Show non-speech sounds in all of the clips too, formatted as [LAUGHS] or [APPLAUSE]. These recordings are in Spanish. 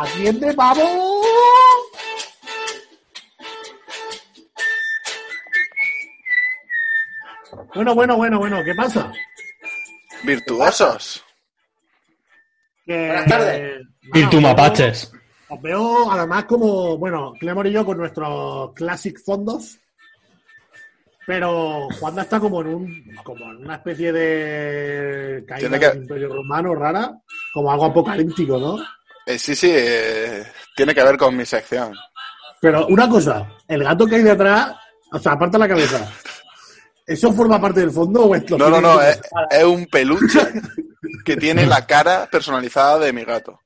¡Atiende, pavo! Bueno, bueno, bueno, bueno, ¿qué pasa? Virtuosos. Buenas tardes. eh, Virtu nada, mapaches. Os veo además como, bueno, Clemor y yo con nuestros classic fondos. Pero Juanda está como en un, como en una especie de caída Tiene que- del Imperio Romano rara, como algo apocalíptico, ¿no? Eh, sí, sí, eh, tiene que ver con mi sección. Pero una cosa, el gato que hay detrás, o sea, aparte la cabeza, ¿eso forma parte del fondo o es lo No, no, no, que- es, es un peluche que tiene la cara personalizada de mi gato.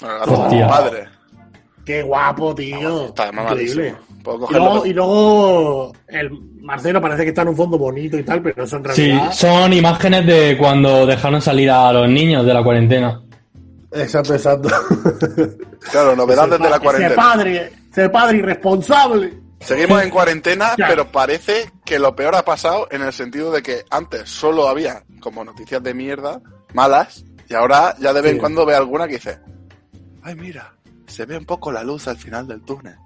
Bueno, el gato de mi Hostia. padre. Qué guapo, tío. Está Increíble. Puedo Y luego, y luego el Marcelo parece que está en un fondo bonito y tal, pero eso en Sí, realidad. son imágenes de cuando dejaron salir a los niños de la cuarentena. Exacto, exacto. [LAUGHS] Claro, novedades de la Ese cuarentena. padre, ese padre irresponsable. Seguimos en cuarentena, Ya. pero parece que lo peor ha pasado en el sentido de que antes solo había como noticias de mierda, malas, y ahora ya de vez en Sí. cuando ve alguna que dice, ay mira, se ve un poco la luz al final del túnel.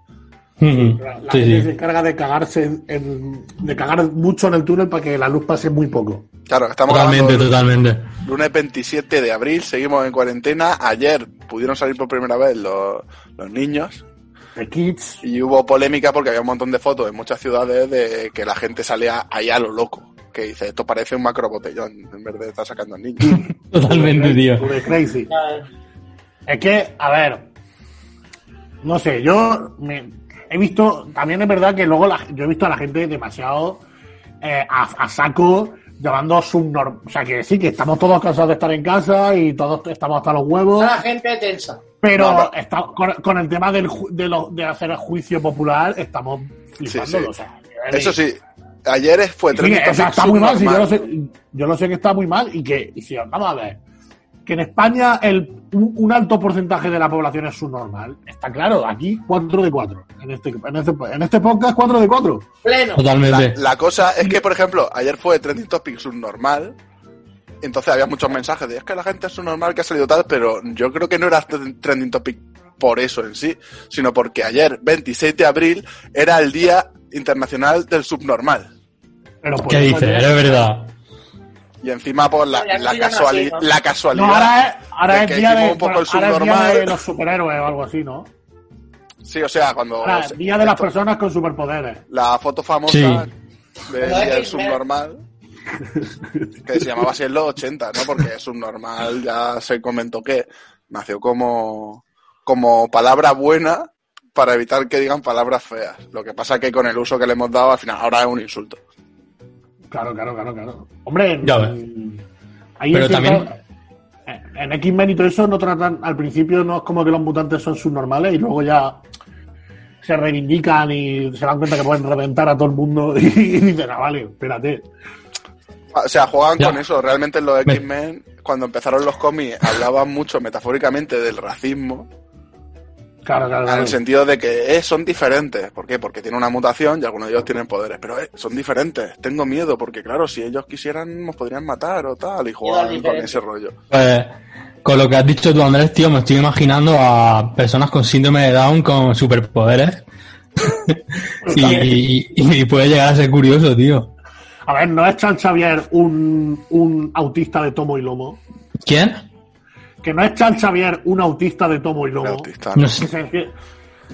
Ujú. La Sí, gente se encarga de cagarse en, en- de cagar mucho en el túnel para que la luz pase muy poco. Claro, estamos Totalmente, el totalmente. lunes 27 de abril, seguimos en cuarentena. Ayer pudieron salir por primera vez los, los niños The kids. y hubo polémica porque había un montón de fotos en muchas ciudades de que la gente salía ahí a lo loco. Que dice, esto parece un macro botellón en vez de estar sacando al niño. [LAUGHS] Totalmente, tío. Crazy. Es que, a ver, no sé, yo me- he visto, también es verdad que luego la- yo he visto a la gente demasiado eh, a, a saco llamando subnormal. O sea, que sí, que estamos todos cansados de estar en casa y todos estamos hasta los huevos. Está la gente tensa. Pero No, no. está- con, con el tema del, ju- de, lo- de hacer el juicio popular, estamos. Sí, sí. O sea, Eso sí, ayer fue Sí, está muy mal, sí, yo, lo sé, yo lo sé que está muy mal y que, y si vamos a ver, que en España el, un, un alto porcentaje de la población es subnormal. Está claro, aquí 4 de 4. En este, en este, en este podcast 4 de 4. Pleno. Totalmente. La, la cosa es que, por ejemplo, ayer fue trending topic subnormal. Entonces había muchos mensajes de es que la gente es subnormal que ha salido tal, pero yo creo que no era trend- trending topic por eso en sí, sino porque ayer, 26 de abril, era el Día Internacional del Subnormal. Pero ¿Qué dices? Es verdad. Y encima, por la, ya no la, se llama casuali- así, ¿no? la No, casualidad. ahora es, ahora de es que día de, un poco el ahora es día subnormal. de los superhéroes o algo así, ¿no? Sí, o sea, cuando Ahora, se- día de las esto- personas con superpoderes. la foto famosa Sí. Día del. Subnormal, que se llamaba así en los 80, ¿no? Porque subnormal ya se comentó que nació como, como palabra buena para evitar que digan palabras feas. Lo que pasa que con el uso que le hemos dado, al final, ahora es un insulto. Claro, claro, claro, claro. Hombre, Ya mm, ahí Pero en cierto- también- en- En X-Men y todo eso no tratan, al principio no es como que los mutantes son subnormales y luego ya se reivindican y se dan cuenta que pueden reventar a todo el mundo [LAUGHS] y, dicen, ah, vale, espérate. O sea, juegan Ya. con eso. Realmente en los Me- X-Men, cuando empezaron los cómics, hablaban mucho metafóricamente del racismo. Claro, claro, En el sentido de que eh, son diferentes. ¿Por qué? Porque tienen una mutación y algunos de ellos tienen poderes. Pero eh, son diferentes. Tengo miedo porque, claro, si ellos quisieran, nos podrían matar o tal. Y juegan con ese rollo. Pues, con lo que has dicho tú, Andrés, tío, me estoy imaginando a personas con síndrome de Down con superpoderes. [LAUGHS] y, y- y puede llegar a ser curioso, tío. A ver, ¿no es Charles Xavier un, un autista de tomo y lomo? ¿Quién? Que no es Charles Xavier un autista de tomo y autista, No ¿no? sé. Que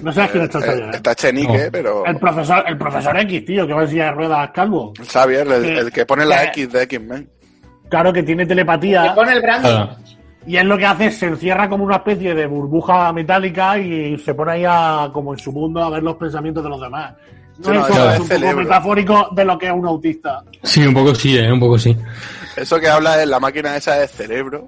No sabes quién es Charles Eh, Xavier. ¿eh? está Chenique, No. pero. El profesor, el profesor X, tío, que va en silla de ruedas calvo. Xavier, el, que- el que pone la que- X de X-Men. Claro que tiene telepatía. Le pone el branding. Claro. Y él lo que hace es se encierra como una especie de burbuja metálica y se pone ahí a, como en su mundo a ver los pensamientos de los demás. No no, es, eso es es un poco metafórico de lo que es un autista. Sí, un poco sí, eh, un poco sí. Eso que habla es la máquina esa de cerebro.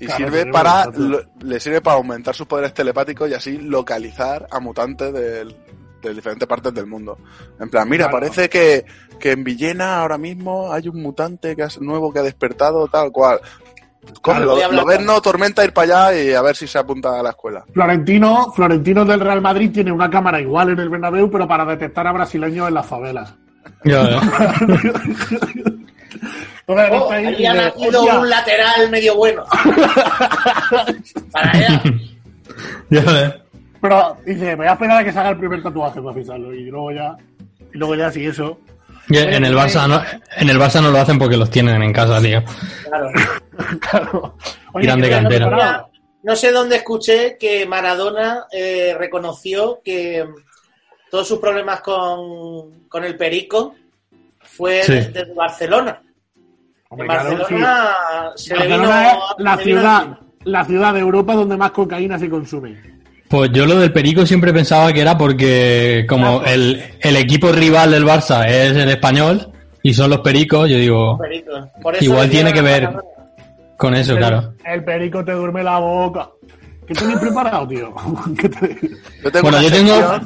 Y Claro, sirve para lo- le sirve para aumentar sus poderes telepáticos y así localizar a mutantes del- de, diferentes partes del mundo. En plan, mira, Claro. parece que, que en Villena ahora mismo hay un mutante que has- nuevo que ha despertado, tal cual. Cógelo, hablar lo no, tormenta, ir para allá y a ver si se apunta a la escuela. Florentino, Florentino del Real Madrid tiene una cámara igual en el Bernabéu, pero para detectar a brasileños en las favelas. Ya, eh. [LAUGHS] Oh, ahí ha nacido "Hostia". un lateral medio bueno. [LAUGHS] Para allá. ya ves. Pero dice, me voy a esperar a que se haga el primer tatuaje para fijarlo. Y luego ya, y luego ya si eso. Y en el Barça no, en el Barça no lo hacen porque los tienen en casa, tío. Claro. [LAUGHS] claro. Tiran de que cantera. no sé dónde escuché que Maradona eh, reconoció que mm, todos sus problemas con, con el Perico fue Sí. desde Barcelona. Hombre, En claro, sí. Barcelona se le vino, Barcelona es la ciudad, la ciudad de Europa donde más cocaína se consume. Pues yo lo del Perico siempre pensaba que era porque como el, el equipo rival del Barça es el español y son los Pericos, yo digo, Perico. Por eso Igual tiene que ver. Con eso, el, claro. el perico te duerme la boca. ¿Qué tenéis preparado, tío? [LAUGHS] ¿Qué te- Yo tengo Bueno, yo tengo-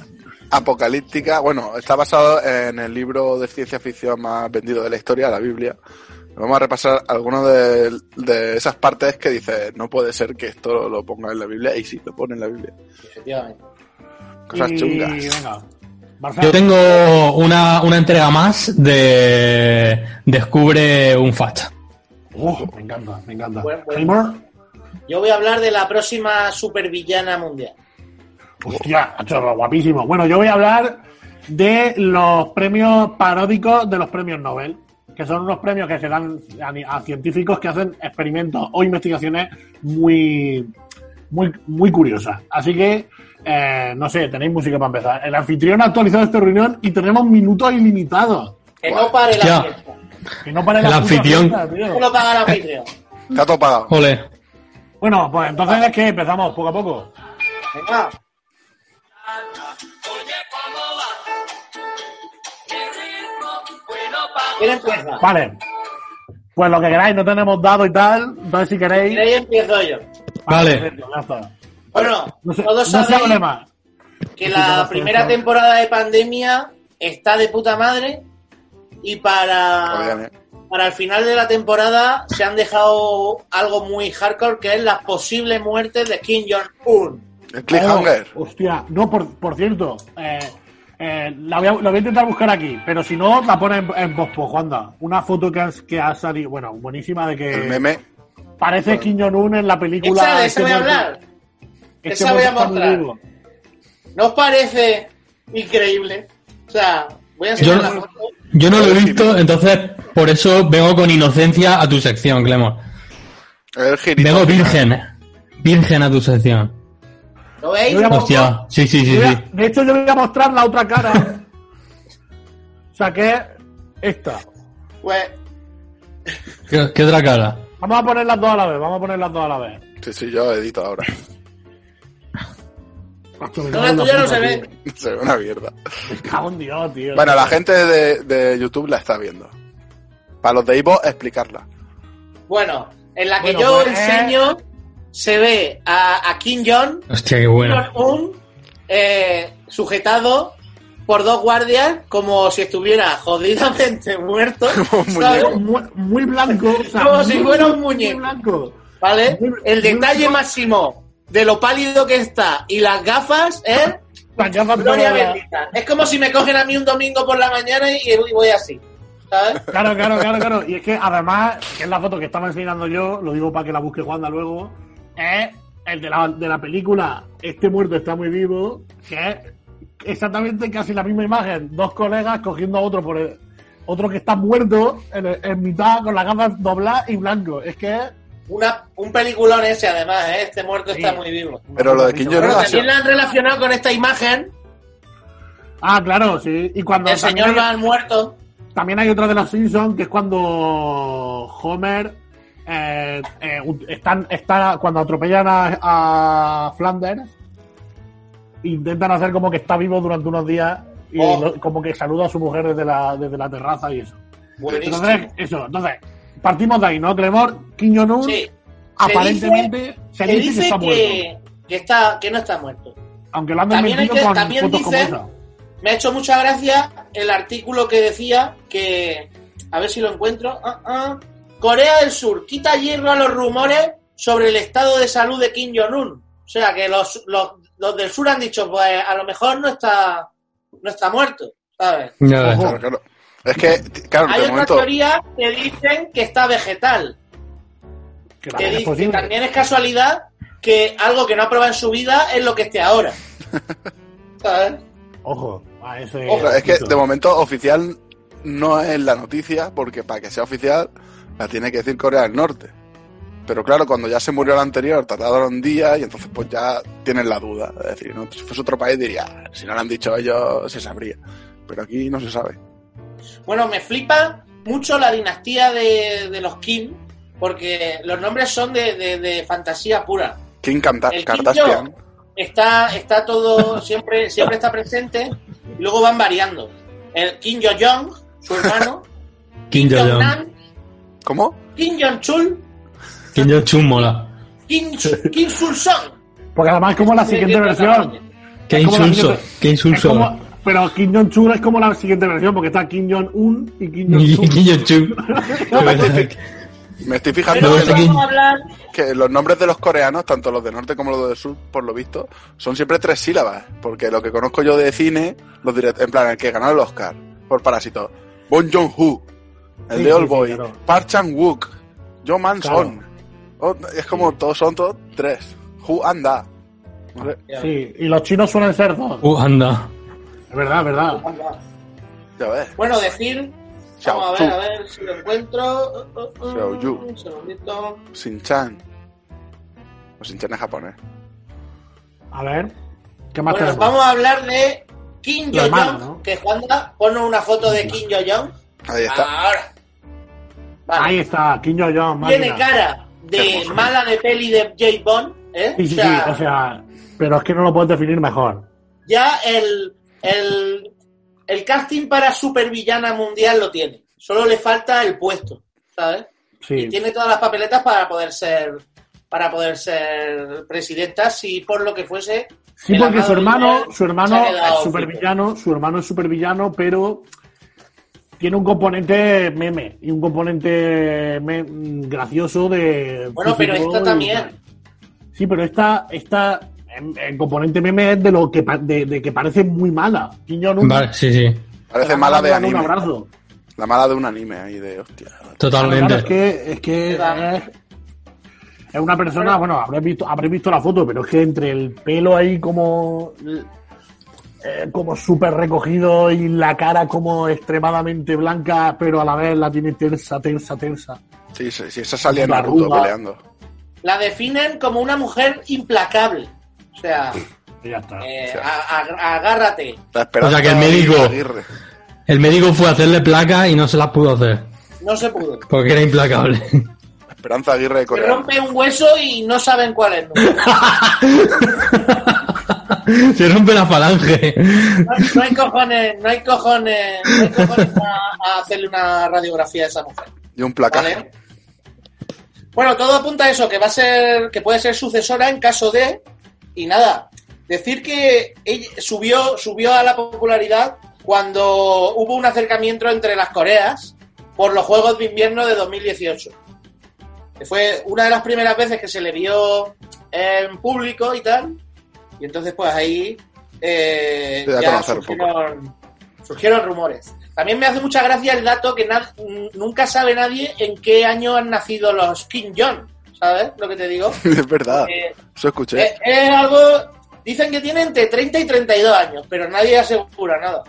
apocalíptica, bueno, está basado en el libro de ciencia ficción más vendido de la historia, la Biblia. Vamos a repasar algunas de, de esas partes que dice, no puede ser que esto lo ponga en la Biblia, y sí, lo pone en la Biblia. Efectivamente. Cosas y, chungas. venga. Yo tengo una, una entrega más de Descubre un facha. Oh, me encanta, me encanta. Bueno, Yo voy a hablar de la próxima supervillana mundial. hostia, chorro, guapísimo. Bueno, yo voy a hablar de los premios paródicos de los premios Nobel, que son unos premios que se dan a, científicos que hacen experimentos o investigaciones muy, muy, muy curiosas. Así que, eh, no sé, tenéis música para empezar. El anfitrión ha actualizado esta reunión y tenemos minutos ilimitados. Que no pare la Hostia. fiesta. Que no pare El la puta anfitrión. fiesta, tío. ¿Cómo lo paga el anfitrión? Está todo pagado. Ole. Bueno, pues entonces es que empezamos poco a poco. Venga. ¿Quién empieza? Vale. Pues lo que queráis, no tenemos dado y tal. Entonces, si queréis. Y ahí empiezo yo. Vale. perfecto, ya está. Bueno, No se, todos no sabéis que la primera temporada de pandemia está de puta madre y para, Obviamente. para el final de la temporada se han dejado algo muy hardcore que es las posibles muertes de Kim Jong-un. El cliffhanger. Oh, hostia, no, por, por cierto. Eh, eh, la, voy a, la voy a intentar buscar aquí, pero si no, la pone en, en pospo, Juanda. Una foto que, has- que ha salido, bueno, buenísima de que El meme. parece Kim Jong-un en la película. Esa, de Este esa voy a hablar. este esa voy a mostrar. ¿No os parece increíble? O sea, voy a Yo, la foto. yo no lo he visto, entonces por eso vengo con inocencia a tu sección, Clemo. Vengo virgen. Virgen a tu sección. ¿Lo veis? Yo voy a mostrar- Hostia, sí, sí, sí, a- sí. De hecho, yo voy a mostrar la otra cara. [LAUGHS] Saqué esta. Pues, ¿Qué, qué otra cara? Vamos a poner las dos a la vez, vamos a poner las dos a la vez. Sí, sí, yo edito ahora. No, la tuya no se ve. Se ve una mierda. Me cago en Dios, tío. Bueno, la gente de, de YouTube la está viendo. Para los de Ivo, explicarla. Bueno, en la que Bueno, yo pues, enseño se ve a, a Kim Jong Hostia, qué bueno. un eh, sujetado por dos guardias como si estuviera jodidamente [LAUGHS] muerto, muy, muy blanco. o sea, Como si fuera un muy muñeco. blanco. ¿Vale? Muy- El detalle máximo de lo pálido que está y las gafas es [LAUGHS] Las gafas gloria bendita. Es como si me cogen a mí un domingo por la mañana y y voy así. ¿Sabes? [LAUGHS] Claro, claro, claro, claro. Y es que además, que es la foto que estaba enseñando yo, lo digo para que la busque Juanda luego, es el de la, de la película Este muerto está muy vivo, que es exactamente casi la misma imagen. Dos colegas cogiendo a otro por el- otro que está muerto en, en mitad con las gafas dobladas y blanco. Es que es Una, un peliculón ese además, ¿eh? Este muerto Sí. está muy vivo. Pero lo de Kim Jong-un Bueno, ha sido- también la han relacionado con esta imagen Ah, claro, sí. Y cuando del señor también, Van muerto. también hay otra de los Simpsons que es cuando Homer eh, eh, están, está, cuando atropellan a, a Flanders, intentan hacer como que está vivo durante unos días y Oh. lo- como que saluda a su mujer desde la, desde la terraza y eso. Buenísimo. Entonces, eso, entonces, partimos de ahí, ¿no? Kim Jong-un, Sí. aparentemente, se Se dice, que dice está muerto. que, está, que no está muerto. Aunque lo han También hay desmentido que- con también esa. Me ha hecho mucha gracia el artículo que decía que, a ver si lo encuentro, ah, ah, Corea del Sur quita hierro a los rumores sobre el estado de salud de Kim Jong-un. O sea, que los, los, los del sur han dicho, pues a lo mejor no está, no está muerto, ¿sabes? Claro, claro. Es que, claro, Hay de otra momento. teoría que dicen que está vegetal. Que Que también es dice que posible. también es casualidad que algo que no ha probado en su vida es lo que esté ahora. [LAUGHS] ¿Sabes? Ojo, a ese. Ojo, es que de momento oficial no es la noticia, porque para que sea oficial la tiene que decir Corea del Norte. Pero claro, cuando ya se murió la anterior, tardaron días y entonces pues ya tienen la duda. Es decir, ¿no? si fuese otro país diría, "Ah, si no lo han dicho ellos, se sabría. Pero aquí no se sabe. Bueno, me flipa mucho la dinastía de, de los Kim, porque los nombres son de, de- de fantasía pura. El Kim Kardashian. Jong está, está todo, siempre, siempre está presente, y luego van variando. El Kim Jong-un, su hermano, [LAUGHS] Kim. Jong-nam, ¿Cómo? Kim Jong-chul, Kim Jong-un mola. Kim, Kim Sul-song. Porque además es como la siguiente versión. Qué insulso. Qué insulso. pero Kim Jong-chul es como la siguiente versión, porque está Kim Jong-un y Kim Y Jong-chul. Kim [LAUGHS] [LAUGHS] Me estoy fijando que, los, que nombres de los coreanos, tanto los del norte como los del sur, por lo visto, son siempre tres sílabas. Porque lo que conozco yo de cine, los direct- en plan, el que ganó el Oscar por Parásito, Bon Joon-ho, el Sí, de sí, Old sí, Boy, claro. Park Chan-wook, Jo Man-son. Oh, es como todos son todos tres. Hu anda. Sí, y los chinos suelen ser dos. Uh, anda. Es verdad, es verdad. ya ves. Bueno, decir. Xiao Vamos a ver, a ver si lo encuentro. Uh, uh, uh, Xiao Yu. Un segundito. Sin-chan. O Sin-chan es japonés. A ver, ¿qué más Bueno, tenemos? vamos a hablar de Kim Jong-un. ¿no? Que Juanda, pone una foto de Kim Jong-un. Ahí está. Ahora. Vale. Ahí está, Kim Jong-un. Tiene cara de mala de peli de J. Bond. ¿eh? Sí, sí, o, sea, sí, o sea, pero es que no lo puedes definir mejor. ya el, el, el casting para supervillana mundial lo tiene. Solo le falta el puesto, ¿sabes? Sí. Y tiene todas las papeletas para poder ser para poder ser presidenta si por lo que fuese Sí, porque su hermano, su hermano es supervillano, su hermano es supervillano, pero tiene un componente meme y un componente me- gracioso de. bueno pero esta y también. Sí, pero esta, esta em, el componente meme es de lo que pa- de, de que parece muy mala. Vale, sí, sí. Parece mala de dan Un anime. abrazo. La mala de un anime ahí de hostia. Totalmente. Es que, es que es, es una persona, bueno, habréis visto, habréis visto la foto, pero es que entre el pelo ahí como eh, como súper recogido y la cara como extremadamente blanca, pero a la vez la tiene tersa, tersa, tersa. Sí, sí, sí, esa salía en La Naruto peleando. la definen como una mujer implacable o sea ya está. eh, o sea. a- a- agárrate O sea, que el médico-. El médico fue a hacerle placa y no se las pudo hacer. no se pudo Porque era implacable. La esperanza Aguirre de se Corea. rompe un hueso y no saben cuál es. [LAUGHS] [LAUGHS] se rompe la falange. No, hay- no hay cojones no hay cojones no hay cojones a, a hacerle una radiografía a esa mujer Y un placaje. ¿Vale? Bueno, todo apunta a eso, que va a ser, que puede ser sucesora en caso de, y nada, decir que ella subió, subió a la popularidad cuando hubo un acercamiento entre las Coreas por los Juegos de Invierno de 2018. Que fue una de las primeras veces que se le vio en público y tal, y entonces pues ahí eh, ya surgieron, surgieron rumores. También me hace mucha gracia el dato que nunca sabe nadie en qué año han nacido los Kim Jong, ¿sabes lo que te digo? [LAUGHS] es verdad. Eh, Eso escuché. es, es algo... Dicen que tiene entre 30 y 32 años, pero nadie asegura nada.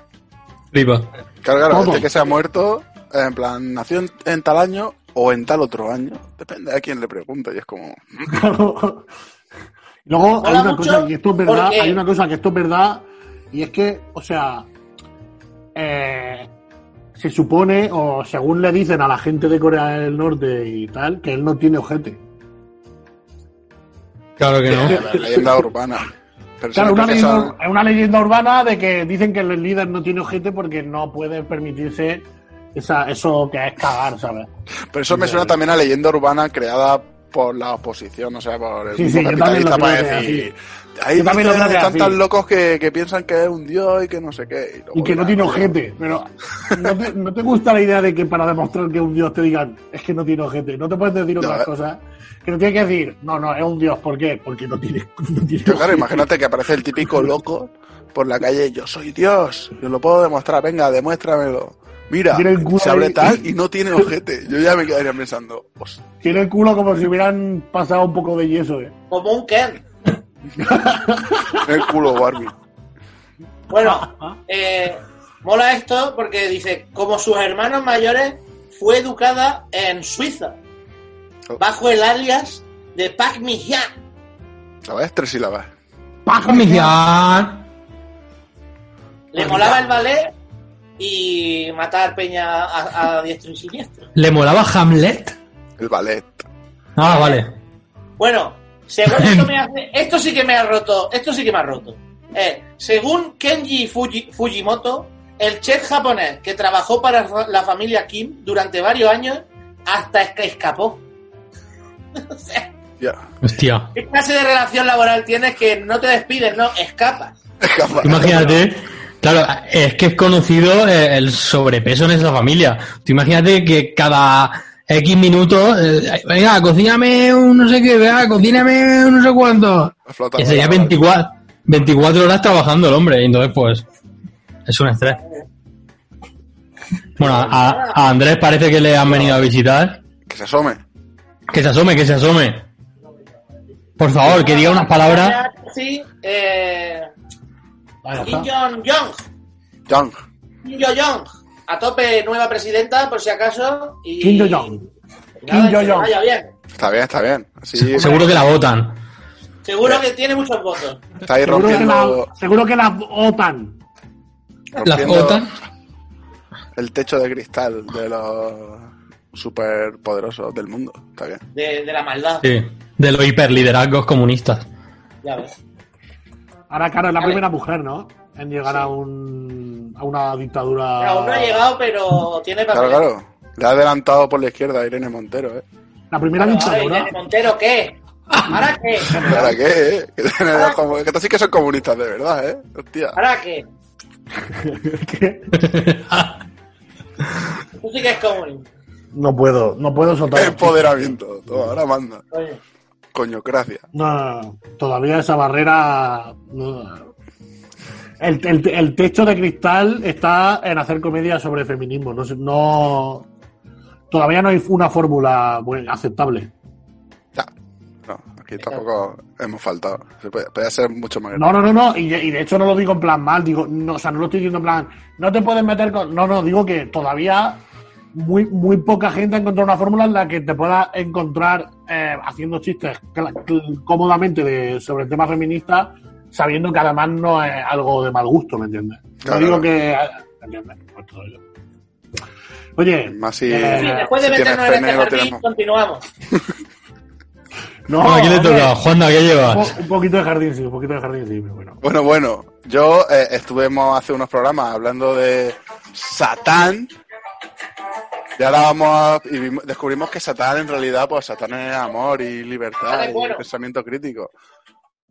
Flipa. Claro, claro, este que se ha muerto, en plan, nació en, en tal año o en tal otro año. Depende a quién le pregunte. Y es como, [LAUGHS] [LAUGHS] Luego hay una cosa que esto es verdad, porque- hay una cosa que esto es verdad, y es que, o sea, eh, se supone, o según le dicen a la gente de Corea del Norte y tal, que él no tiene ojete. Claro que no. la leyenda urbana. Claro, una leyenda, es una leyenda urbana de que dicen que el líder no tiene ojete porque no puede permitirse esa, eso que es cagar, ¿sabes? pero eso me suena también a leyenda urbana creada por la oposición, o sea, por el Sí, sí, capitalista para es decir. Ahí también lo creo es están tan locos que, que piensan que es un dios y que no sé qué. Y que no tiene ojete. Pero ¿no te, ¿no te gusta la idea de que para demostrar que un dios te digan es que no tiene ojete? No te puedes decir No, otras eh. cosas. Que no tienes que decir, no, no, es un dios. ¿Por qué? Porque no tiene, [LAUGHS] no tiene claro, ojete. imagínate que aparece el típico loco por la calle, yo soy Dios, yo lo puedo demostrar, venga, demuéstramelo. Mira, Tiene el culo se abre ahí. tal y no tiene ojete. Yo ya me quedaría pensando, Tiene el culo como si hubieran pasado un poco de yeso, ¿eh? Como un Ken. el culo Barbie. Bueno, eh, mola esto porque dice, como sus hermanos mayores, fue educada en Suiza, bajo el alias de Pac Mihian. ¿Sabes? Tres sílabas. ¡Paja, Mijian. Le molaba el ballet y matar peña a, a diestro y siniestro. ¿Le molaba Hamlet? El ballet. Ah, vale. Bueno, según esto, me [LAUGHS] hace- esto sí que me ha roto, esto sí que me ha roto. Eh, según Kenji Fuji- Fujimoto, el chef japonés que trabajó para la familia Kim durante varios años, hasta que escapó. [LAUGHS] O sea, Ya. Hostia. ¿Qué clase de relación laboral tienes que no te despides, no? Escapas. Escapa. Imagínate, claro, es que es conocido eh, el sobrepeso en esa familia. Tú imagínate que cada X minutos, eh, venga, cocíname un no sé qué, venga, cocíname un no sé cuánto. Que sería por la- 24, 24 horas trabajando el hombre, y entonces pues es un estrés. Bueno, a, a Andrés parece que le han venido a visitar. Que se asome. Que se asome, que se asome. Por favor, que diga unas palabras. Sí, eh, Kim. Jong-jong. Young. Kim Jong-jong. A tope, nueva presidenta, por si acaso. Y, Kim Jong-un. Nada, Kim. Vaya bien. Está bien, está bien. Así Seguro que la votan. Seguro que tiene muchos votos. está ahí Seguro que, la, seguro que la OTAN. La rompiendo votan. el techo de cristal de los superpoderosos del mundo. Está bien. De, de la maldad. Sí, de los hiperliderazgos comunistas. Ya ves. Ahora, claro, es la Vale. primera mujer, ¿no? En llegar a, un, a una dictadura. Aún no ha llegado, pero tiene Claro, papel. claro. Le ha adelantado por la izquierda a Irene Montero, ¿eh? La primera Claro, ahora, dictadura. Irene Montero, ¿qué? ¿Ahora qué? ¿Para qué, eh? Que, estos sí que son comunistas de verdad, ¿eh? Hostia. ¿Ahora qué? [LAUGHS] Que Tú sí que es comunista. no puedo, no puedo soltar. [LAUGHS] Empoderamiento. Todo, ahora manda. Coño. Coñocracia. No, todavía esa barrera. El, el- el techo de cristal está en hacer comedia sobre feminismo. No, no todavía no hay una fórmula bueno, aceptable. Ya. No, aquí tampoco hemos faltado. Se puede, puede ser mucho más No, no, no, no. Y, de- y de hecho no lo digo en plan mal. Digo, no, o sea, no lo estoy diciendo en plan. No te puedes meter con. No, no, digo que todavía muy, muy poca gente ha encontrado una fórmula en la que te puedas encontrar eh, haciendo chistes cómodamente de, sobre el tema feminista, sabiendo que además no es algo de mal gusto, ¿me entiendes? No Claro. digo que. ¿Me entiendes? Pues. Oye, Más si, Eh, Sí, después de si meternos en este jardín, tenemos. continuamos. [LAUGHS] no, Bueno, ¿a quién le toca? Juan, ¿qué un, llevas? un poquito de jardín, sí, un poquito de jardín, sí, pero bueno. Bueno, bueno, yo eh, estuvimos hace unos programas hablando de Satán. Y ahora vamos a, y vimos- descubrimos que Satán en realidad, pues Satán es amor y libertad y bueno. pensamiento crítico.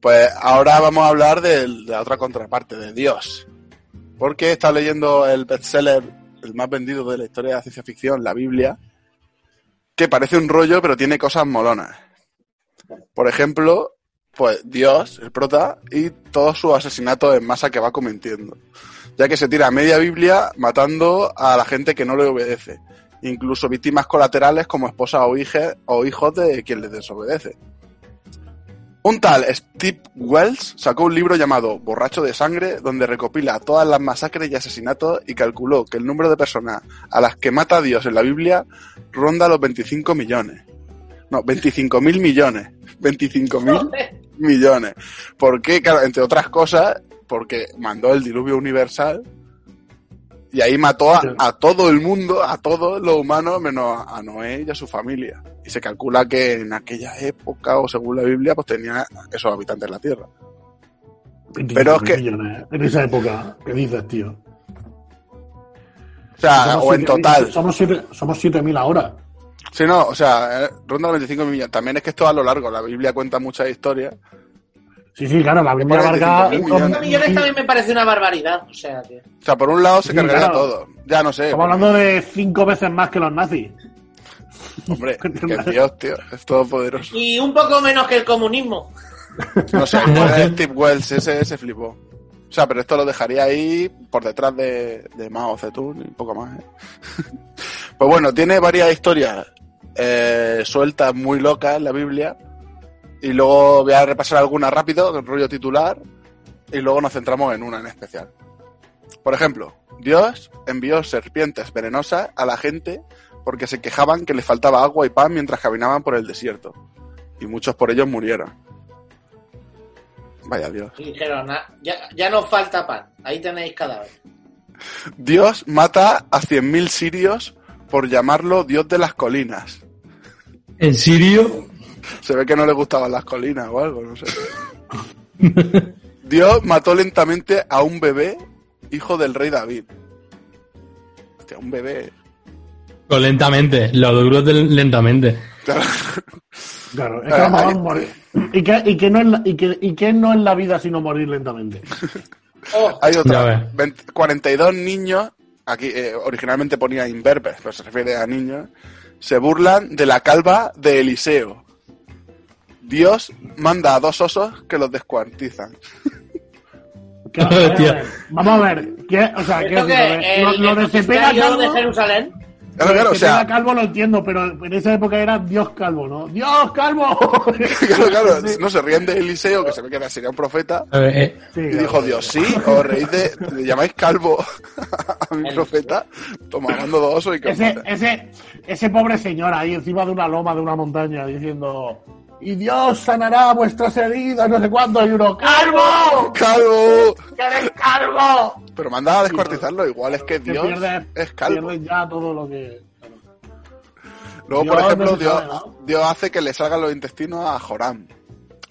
Pues ahora vamos a hablar de la otra contraparte, de Dios. Porque está leyendo el bestseller, el más vendido de la historia de la ciencia ficción, la Biblia, que parece un rollo, pero tiene cosas molonas. Por ejemplo, pues Dios, el prota, y todos sus asesinatos en masa que va cometiendo. Ya que se tira media Biblia matando a la gente que no le obedece. Incluso víctimas colaterales como esposas o, hijas o hijos de quien les desobedece. Un tal Steve Wells sacó un libro llamado Borracho de Sangre, donde recopila todas las masacres y asesinatos y calculó que el número de personas a las que mata Dios en la Biblia ronda los 25 millones. No, 25 mil millones. 25 mil millones. ¿Por qué? Claro, entre otras cosas, porque mandó el diluvio universal y ahí mató a, a todo el mundo, a todos los humanos, menos a Noé y a su familia. Y se calcula que en aquella época, o según la Biblia, pues tenía esos habitantes en la Tierra. Pero es que- millones. En esa época, ¿qué dices, tío? O sea, Somos o en 7.000, total. Somos siete- somos 7.000 ahora. Sí, no, o sea, eh, ronda los 25 millones. También es que esto a lo largo. La Biblia cuenta muchas historias. Sí, sí, claro, la Biblia abarca... 25.000 un- millones. 5 millones también me parece una barbaridad. O sea, que... O sea, por un lado se Sí, cargaría claro. todo. Ya no sé. Estamos hablando de cinco veces más que los nazis. Hombre, [LAUGHS] que Dios, tío. Es todopoderoso. Y un poco menos que el comunismo. No sé, el [LAUGHS] Steve Wells, ese se flipó. O sea, pero esto lo dejaría ahí por detrás de, de Mao Zedong y un poco más. ¿eh? [LAUGHS] pues bueno, tiene varias historias eh, sueltas muy locas en la Biblia. Y luego voy a repasar algunas rápido, el rollo titular. Y luego nos centramos en una en especial. Por ejemplo, Dios envió serpientes venenosas a la gente porque se quejaban que les faltaba agua y pan mientras caminaban por el desierto. Y muchos por ellos murieron. Vaya Dios. Dijeron, "Ah, ya, ya nos falta pan. Ahí tenéis cadáver. Dios mata a 100.000 sirios por llamarlo Dios de las colinas. ¿En Sirio? Se ve que no le gustaban las colinas o algo, no sé. [LAUGHS] Dios mató lentamente a un bebé, hijo del rey David. Hostia, un bebé. Pues lentamente, lo duro de lentamente. Claro. Claro, es que vamos a ahí- morir. Y que, y, que no es la, y, que, y que no es la vida sino morir lentamente. Oh, [LAUGHS] Hay otra. ves. 20 42 niños, aquí eh, originalmente ponía imberbes, pero se refiere a niños, se burlan de la calva de Eliseo. Dios manda a dos osos que los descuartizan. [LAUGHS] Que- vamos, a ver, vamos a ver. ¿qué- o sea, ¿qué es que lo de- lo, el, lo de el calvo, de Jerusalén. Claro, claro, o sea, calvo lo entiendo, pero en esa época era Dios calvo, ¿no? ¡Dios calvo! [LAUGHS] claro, claro, Sí. no se ríen de Eliseo, que se ve que era- sería un profeta, A ver, eh, Sí, y claro. dijo Dios, sí, os reís de, le llamáis calvo [LAUGHS] a mi El- profeta, toma, mando dos osos y os ese, ese, ese pobre señor ahí encima de una loma, de una montaña, diciendo y Dios sanará vuestras heridas, no sé cuánto, y uno, ¡Calvo! ¡Calvo! ¡Que eres calvo! Pero manda a descuartizarlo, igual es que Que Dios pierdes, es calvo. pierdes ya todo lo que... Luego, Dios por ejemplo, Dios, sabe, ¿no? Dios hace que le salgan los intestinos a Joram.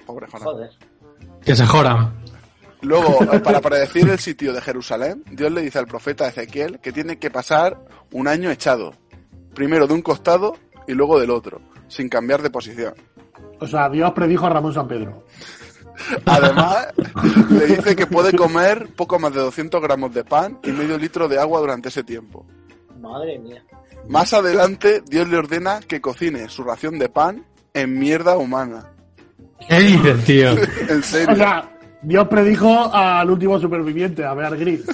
Pobre Joram. Joder. que se joran. Luego, [LAUGHS] para predecir el sitio de Jerusalén, Dios le dice al profeta Ezequiel que tiene que pasar un año echado. Primero de un costado y luego del otro, sin cambiar de posición. O sea, Dios predijo a Ramón San Pedro. Además, le dice que puede comer poco más de 200 gramos de pan y medio litro de agua durante ese tiempo. Madre mía. Más adelante, Dios le ordena que cocine su ración de pan en mierda humana. ¿Qué dices, tío? [LAUGHS] En serio. O sea, Dios predijo al último superviviente, a Bear Grylls.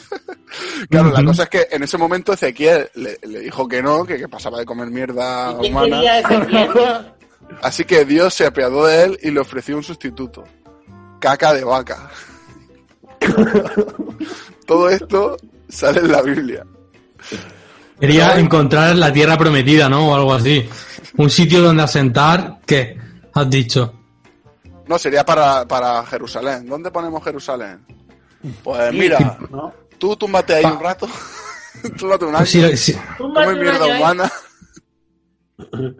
Claro, la cosa es que en ese momento Ezequiel le, le dijo que no, que, que pasaba de comer mierda ¿Y quién humana. [LAUGHS] Así que Dios se apiadó de él y le ofreció un sustituto. Caca de vaca. [LAUGHS] Todo esto sale en la Biblia. Quería encontrar la tierra prometida, ¿no? O algo así. Un sitio donde asentar, ¿qué? Has dicho. No, sería para, para Jerusalén. ¿Dónde ponemos Jerusalén? Pues mira, ¿no? tú túmbate ahí un rato. [LAUGHS] túmbate un año. Pues sí, sí. Túmbate Come un mierda año ahí, humana.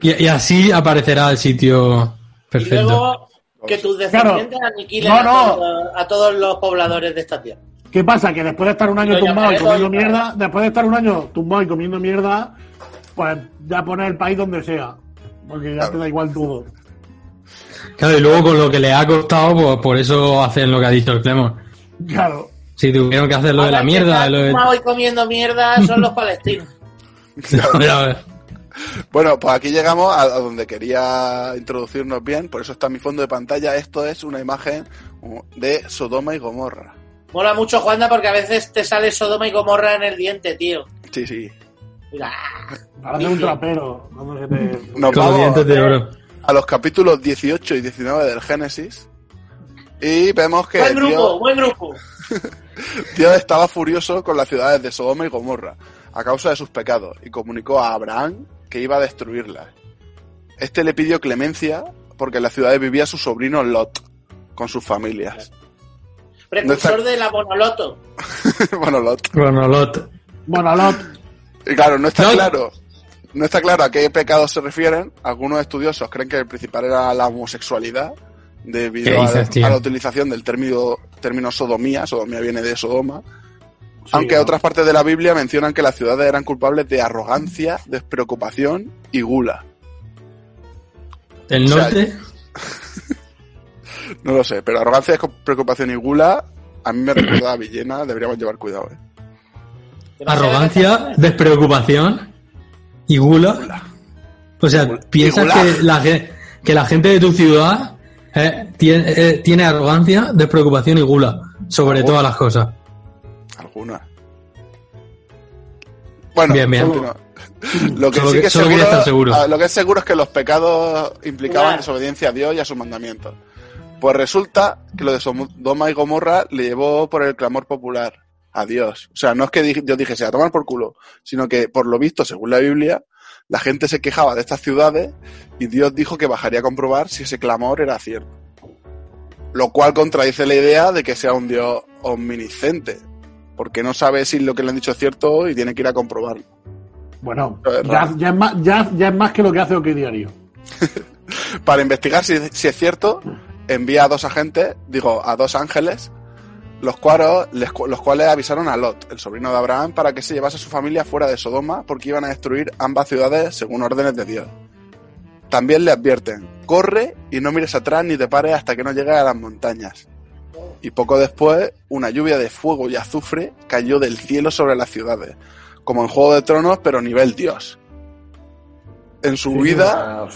Y, y así aparecerá el sitio Y perfecto. luego que tus descendientes aniquilen No, a, todos, a todos los pobladores de esta tierra. ¿Qué pasa? Que después de estar un año tumbado y comiendo mierda, después de estar un año tumbado y comiendo mierda, pues ya poner el país donde sea. Porque ya Claro. te da igual todo. Claro, y luego con lo que le ha costado, pues por eso hacen lo que ha dicho el Clemo. Claro. Si tuvieron que hacer lo de la mierda, lo de... tumbado y comiendo mierda son los [LAUGHS] palestinos. Bueno, pues aquí llegamos a, donde quería introducirnos bien, por eso está mi fondo de pantalla. Esto es una imagen de Sodoma y Gomorra. Mola mucho, Juanda, porque a veces te sale Sodoma y Gomorra en el diente, tío. Sí, sí. Mira, Parece un trapero. Vamos a te- Nos vamos dientes de oro. a los capítulos 18 y 19 del Génesis y vemos que buen grupo, buen grupo. [LAUGHS] Dios estaba furioso con las ciudades de Sodoma y Gomorra a causa de sus pecados y comunicó a Abraham que iba a destruirlas. Este le pidió clemencia porque en las ciudades vivía su sobrino Lot con sus familias. Precursor No de la Monoloto. [LAUGHS] bueno, Lot. Bueno, Lot. Bueno, Lot. Y claro, no está No. claro. No está claro a qué pecados se refieren. Algunos estudiosos creen que el principal era la homosexualidad, ¿Qué debido a la utilización del término, término sodomía, sodomía viene de Sodoma, Sí, aunque ¿no? otras partes de la Biblia mencionan que las ciudades eran culpables de arrogancia, despreocupación y gula. Del O sea, norte, [LAUGHS] No lo sé, pero arrogancia, despreocupación y gula a mí me recuerda a Villena, deberíamos llevar cuidado. ¿eh? arrogancia, despreocupación y gula. O sea, piensas que la, que la gente de tu ciudad eh, tiene, eh, tiene arrogancia, despreocupación y gula sobre todas las cosas. Algunas. Bueno, Bien, bien. continúa. Lo que Solo sí que- solo seguro, estar seguro. ah, lo que es seguro es que los pecados implicaban Claro. desobediencia a Dios y a sus mandamientos. Pues resulta que lo de Sodoma y Gomorra le llevó por el clamor popular a Dios. O sea, no es que Dios dijese a tomar por culo, sino que por lo visto, según la Biblia, la gente se quejaba de estas ciudades y Dios dijo que bajaría a comprobar si ese clamor era cierto. Lo cual contradice la idea de que sea un Dios omnisciente, porque no sabe si lo que le han dicho es cierto y tiene que ir a comprobarlo. Bueno, es ya, es más, ya, ya es más que lo que hace OK Diario. [LAUGHS] Para investigar si, si es cierto, envía a dos agentes, digo, a dos ángeles, los cuales, les cu- los cuales avisaron a Lot, el sobrino de Abraham, para que se llevase a su familia fuera de Sodoma porque iban a destruir ambas ciudades según órdenes de Dios. También le advierten, corre y no mires atrás ni te pares hasta que no llegues a las montañas. Y poco después, una lluvia de fuego y azufre cayó del cielo sobre las ciudades, como en Juego de Tronos, pero nivel Dios. En su vida, Ah,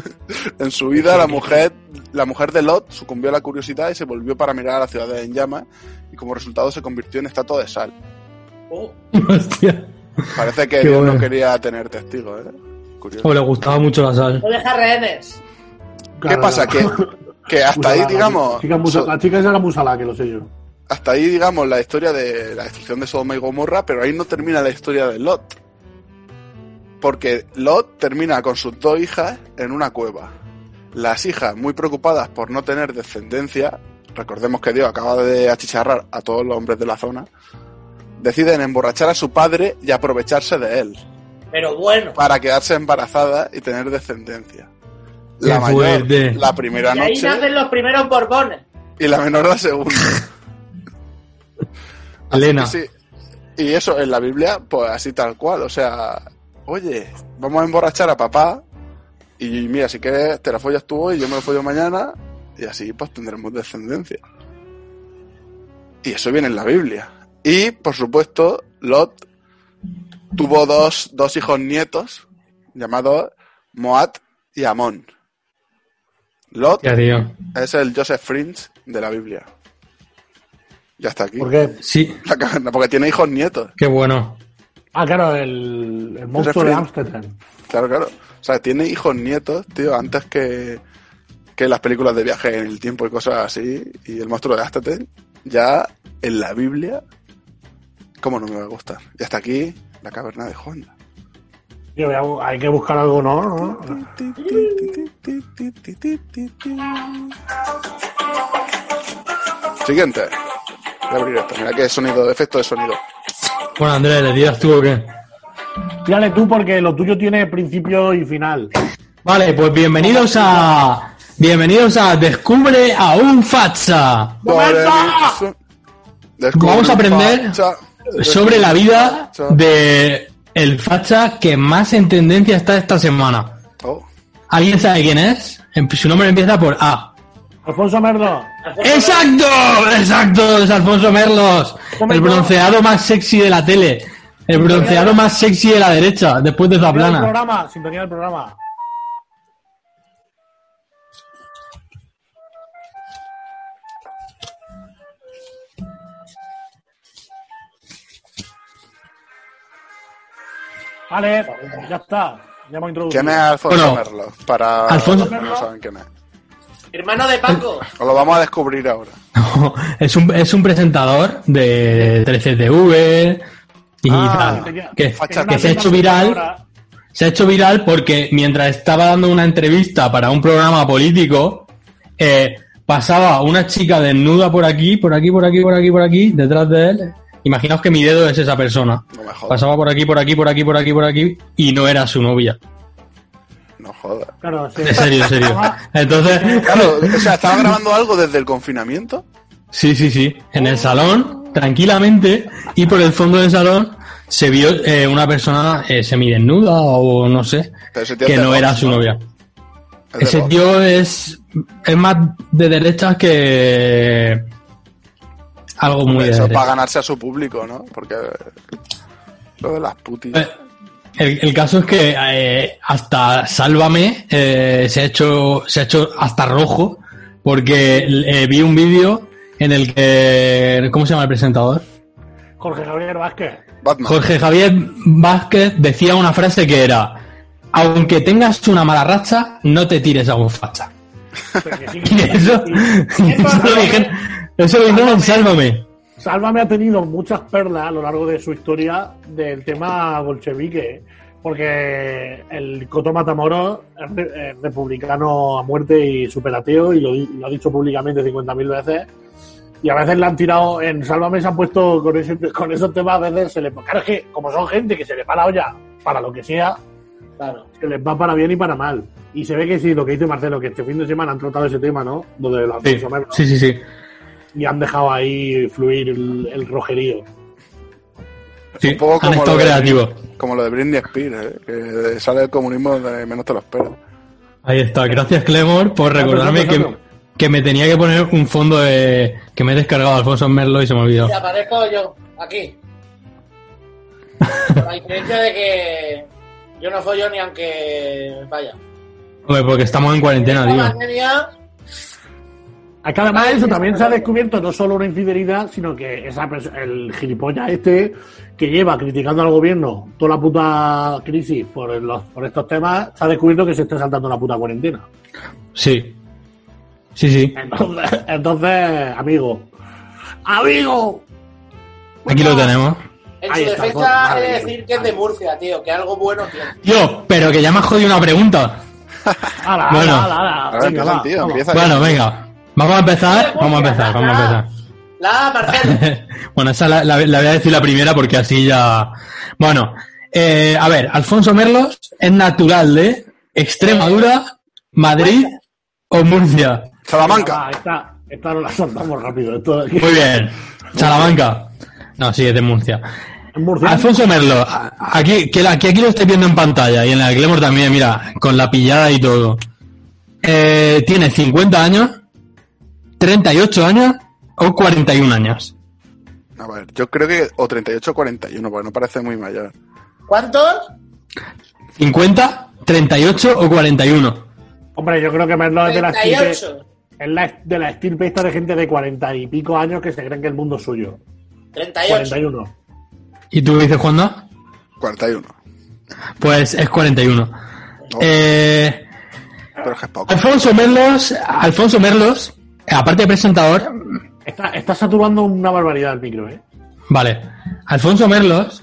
[LAUGHS] en su vida, la mujer, la mujer de Lot sucumbió a la curiosidad y se volvió para mirar a la ciudad en llamas y como resultado se convirtió en estatua de sal. Oh, [LAUGHS] Hostia. Parece que Dios bueno. no quería tener testigos, ¿eh? Curioso. O le gustaba mucho la sal. no deja rehenes. ¿Qué Claro, pasa? Que. [LAUGHS] que hasta Musala, ahí, la digamos, chica musa- so- era Musala, que lo sé yo. hasta ahí, digamos, la historia de la destrucción de Sodoma y Gomorra, pero ahí no termina la historia de Lot. Porque Lot termina con sus dos hijas en una cueva. Las hijas, muy preocupadas por no tener descendencia, recordemos que Dios acaba de achicharrar a todos los hombres de la zona, deciden emborrachar a su padre y aprovecharse de él, Pero bueno. para quedarse embarazadas y tener descendencia. La Qué mayor, fuerte. la primera Y ahí noche, nacen los primeros borbones. y la menor la segunda. [LAUGHS] Elena. sí. Y eso en la Biblia, pues así tal cual. O sea, oye, vamos a emborrachar a papá. Y mira, si quieres, te la follas tú hoy, yo me lo follo mañana. Y así pues tendremos descendencia. Y eso viene en la Biblia. Y, por supuesto, Lot tuvo dos, dos hijos nietos llamados Moat y Amón. Lot Ya, tío. es el Joseph Fringe de la Biblia. Ya está aquí. Porque, Sí, La caverna, porque tiene hijos nietos. qué bueno. ah, claro, el, el monstruo de Amsterdam. Claro, claro. O sea, tiene hijos nietos, tío, antes que, que las películas de viaje en el tiempo y cosas así. Y el monstruo de Astaten, ya en la Biblia, ¿cómo no me va a gustar? Y hasta aquí, la caverna de Honda. Tío, voy a- hay que buscar algo, ¿no? ¿no? Siguiente. Voy a abrir esto. Mira qué sonido, efecto de sonido. Bueno, Andrés, ¿le tiras tú o qué? Tírale tú porque lo tuyo tiene principio y final. Vale, pues bienvenidos a. Bienvenidos a Descubre a un Facha. Vamos a aprender sobre la vida de el facha que más en tendencia está esta semana. Oh, ¿Alguien sabe quién es? Em- Su nombre empieza por A. Alfonso Merlo. ¡Exacto! ¡Exacto! Es Alfonso Merlos. El bronceado más sexy de la tele. El bronceado más sexy de la derecha, después de Zaplana. programa, sintonía del programa. Vale, ya está. Ya hemos introducido. ¿Quién es Alfonso Bueno, Merlo? Para Alfonso- los que no saben quién es. Hermano de Paco. Os lo vamos a descubrir ahora. [LAUGHS] es, un, es un presentador de 13TV y Ah, tal. Que, que se ha hecho viral. Se ha hecho viral porque mientras estaba dando una entrevista para un programa político, eh, pasaba una chica desnuda por aquí, por aquí, por aquí, por aquí, por aquí, detrás de él. Imaginaos que mi dedo es esa persona. No me jodas. Pasaba por aquí, por aquí, por aquí, por aquí, por aquí, y no era su novia. No jodas. Claro, sí. En serio, en serio. Entonces, Claro, o sea, estaba grabando algo desde el confinamiento. Sí, sí, sí. En el salón, tranquilamente, y por el fondo del salón se vio eh, una persona eh, semidesnuda o no sé, que no era su ¿no? novia. Ese tío es, es más de derechas que algo muy Eso para ganarse a su público, ¿no? Porque lo de las putis. Eh, El, el caso es que eh, hasta Sálvame eh, se ha hecho se ha hecho hasta rojo porque eh, vi un vídeo en el que ¿cómo se llama el presentador? Jorge Javier Vázquez. Batman. Jorge Javier Vázquez decía una frase que era aunque tengas una mala racha, no te tires a un facha. Sí, [LAUGHS] Y eso, lo [LAUGHS] dijeron, eso lo dijeron en Sálvame. Sálvame ha tenido muchas perlas a lo largo de su historia del tema bolchevique, porque el Coto Matamoros es re- es republicano a muerte y superateo, y lo, ha dicho públicamente 50.000 veces. Y a veces le han tirado, en Sálvame se han puesto con, ese, con esos temas, a veces se le. Claro, es que como son gente que se le para olla para lo que sea, Claro. se les va para bien y para mal. Y se ve que sí, lo que dice Marcelo, que este fin de semana han tratado ese tema, ¿no? Lo de los Sí, Alfonso Merlo, sí, sí, sí. Y han dejado ahí fluir el, el rojerío. Sí, Un poco han como estado lo de- creativos. Como lo de Britney Spears, ¿eh? que sale el comunismo donde menos te lo esperas. Ahí está. Gracias, Clemor, por recordarme que, que me tenía que poner un fondo de, que me he descargado Alfonso Merlo y se me olvidó. Y aparezco yo, aquí. Con la diferencia de que yo no follo ni aunque vaya. Hombre, porque estamos en cuarentena, tío. Es que además de eso también se ha descubierto no solo una infidelidad, sino que esa el gilipollas este que lleva criticando al gobierno toda la puta crisis por, los, por estos temas, se ha descubierto que se está saltando la puta cuarentena. Sí. Sí, sí. Entonces, [LAUGHS] entonces amigo, amigo, Aquí lo tenemos. en Ahí su está, defensa he de decir que es de Murcia, tío, que algo bueno tiene. Tío, pero que ya me has jodido una pregunta. ala, ala, ala, venga, va, tío. Bueno, venga. Vamos a empezar. Vamos a empezar, vamos a empezar. La Marcelo. [LAUGHS] bueno, esa la, la- la voy a decir la primera porque así ya. Bueno, eh, a ver, Alfonso Merlos es natural de Extremadura, Madrid o Murcia. Salamanca. Va, esta, esta no la soltamos rápido. Esto Muy bien. Salamanca. No, sí, es de Murcia. Alfonso Merlos, a- aquí, que la- que aquí lo estáis viendo en pantalla y en la Glemor también, mira, con la pillada y todo. Eh, tiene 50 años, 38 años o 41 años. A ver, yo creo que o 38 o 41, porque no parece muy mayor. ¿Cuántos? 50, 38 o 41. Hombre, yo creo que Merlo es de la estirpe, 38. es la, de la estirpe esta de gente de cuarenta y pico años que se creen que el mundo es suyo. 38. 41. ¿Y tú dices cuándo? 41. Pues es 41. Eh, Pero es que es poco. Alfonso Merlos, Alfonso Merlos, aparte de presentador, Está, está saturando una barbaridad el micro, ¿eh? Vale. Alfonso Merlos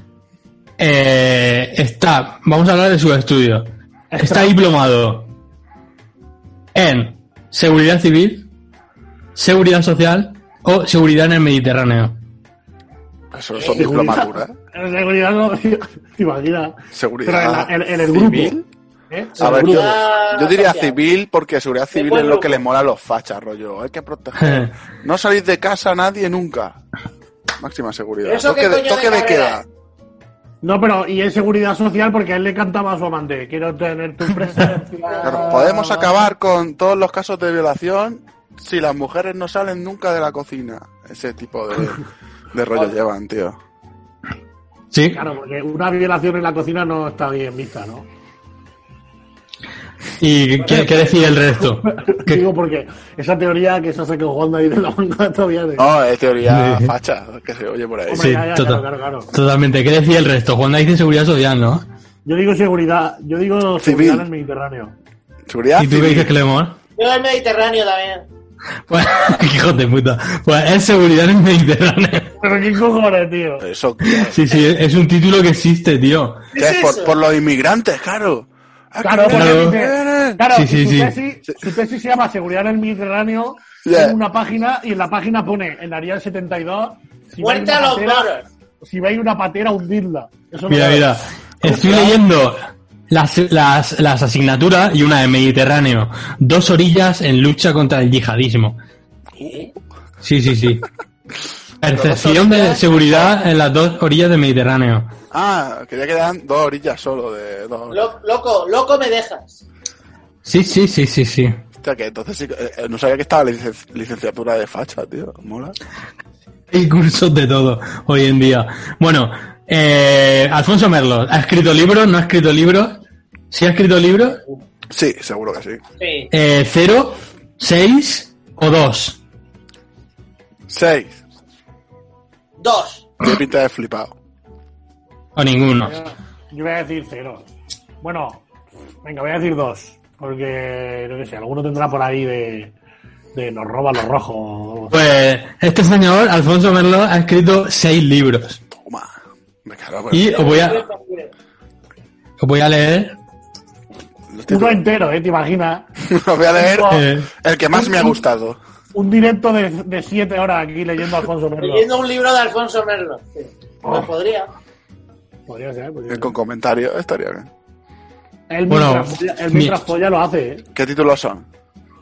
eh, está, vamos a hablar de su estudio. Está diplomado en seguridad civil, seguridad social o seguridad en el Mediterráneo. Eso son diplomaturas. [LAUGHS] En seguridad no, te imaginas. Seguridad Pero en, la- en- en el grupo. civil. ¿Eh? A ver, yo, diría civil porque seguridad civil es lo que les mola a los fachas, rollo. Hay que proteger. [LAUGHS] No salís de casa nadie nunca. Máxima seguridad. ¿Eso qué Toque, de, coño toque de de carrera queda. es? No, pero y en seguridad social porque a él le cantaba a su amante. Quiero tener tu presencia. [LAUGHS] Claro, podemos acabar con todos los casos de violación si las mujeres no salen nunca de la cocina. Ese tipo de, de rollo llevan, tío. Sí. Claro, porque una violación en la cocina no está bien vista, ¿no? ¿Y qué, qué decía el resto? ¿Qué- [LAUGHS] Digo porque esa teoría que se ha sacado jugando ahí de la manga todavía de... No, es teoría Sí. facha, que se oye por ahí. Hombre, Sí, ya, ya, total- claro, claro, claro. Totalmente. ¿Qué decía el resto? Juan dice seguridad social, ¿no? Yo digo seguridad, yo digo Civil. seguridad en el Mediterráneo. Seguridad ¿Y tú qué civil. dices, Clemón? Yo el Mediterráneo también. Pues, [LAUGHS] hijo de puta. Pues es seguridad en el Mediterráneo. [LAUGHS] Pero qué cojones, tío. Eso. Sí, sí, es un título que existe, tío. ¿Qué ¿Qué es por los inmigrantes, claro. Ah, Claro, porque claro, Sí, sí, su, sí. Tesis, su tesis se llama Seguridad en el Mediterráneo Ya. en una página y en la página pone en Arial 72 si Muerte a una los patera, si veis una patera hundirla. Eso Mira, mira. Estoy leyendo las, las, las asignaturas y una de Mediterráneo. Dos orillas en lucha contra el yihadismo. Sí, sí, sí. Percepción de seguridad en las dos orillas del Mediterráneo. Ah, que ya quedan dos orillas solo de dos. Lo- loco, loco me dejas. Sí, sí, sí, sí, sí. Hostia, que entonces sí, eh, eh, no sabía que estaba la licen- licenciatura de facha, tío. Mola. Hay cursos de todo hoy en día. Bueno, eh, Alfonso Merlo, ¿ha escrito libros? ¿No ha escrito libros? ¿Sí ha escrito libros? Sí, seguro que sí. Sí. Eh, ¿Cero? ¿Seis? ¿O dos? Seis. Dos. Qué pinta de flipado. ¿O ninguno? Yo voy a decir cero. Bueno, venga, voy a decir dos. Porque, no sé, alguno tendrá por ahí de, de nos roban los rojos. Pues este señor, Alfonso Merlo, ha escrito seis libros. Toma. Me cago en Y os voy a, os voy a leer. Uno entero, ¿eh? ¿Te imaginas? [LAUGHS] Os voy a leer Eh, el que más me ha gustado. Un directo de, de siete horas aquí leyendo a Alfonso Merlo. Leyendo un libro de Alfonso Merlo. Sí. Pues Oh. podría. Podría ser, podría Eh, ser. Con comentarios estaría bien. Él Bueno, mientras, folla- él mientras mi- folla lo hace, ¿eh? ¿Qué títulos son?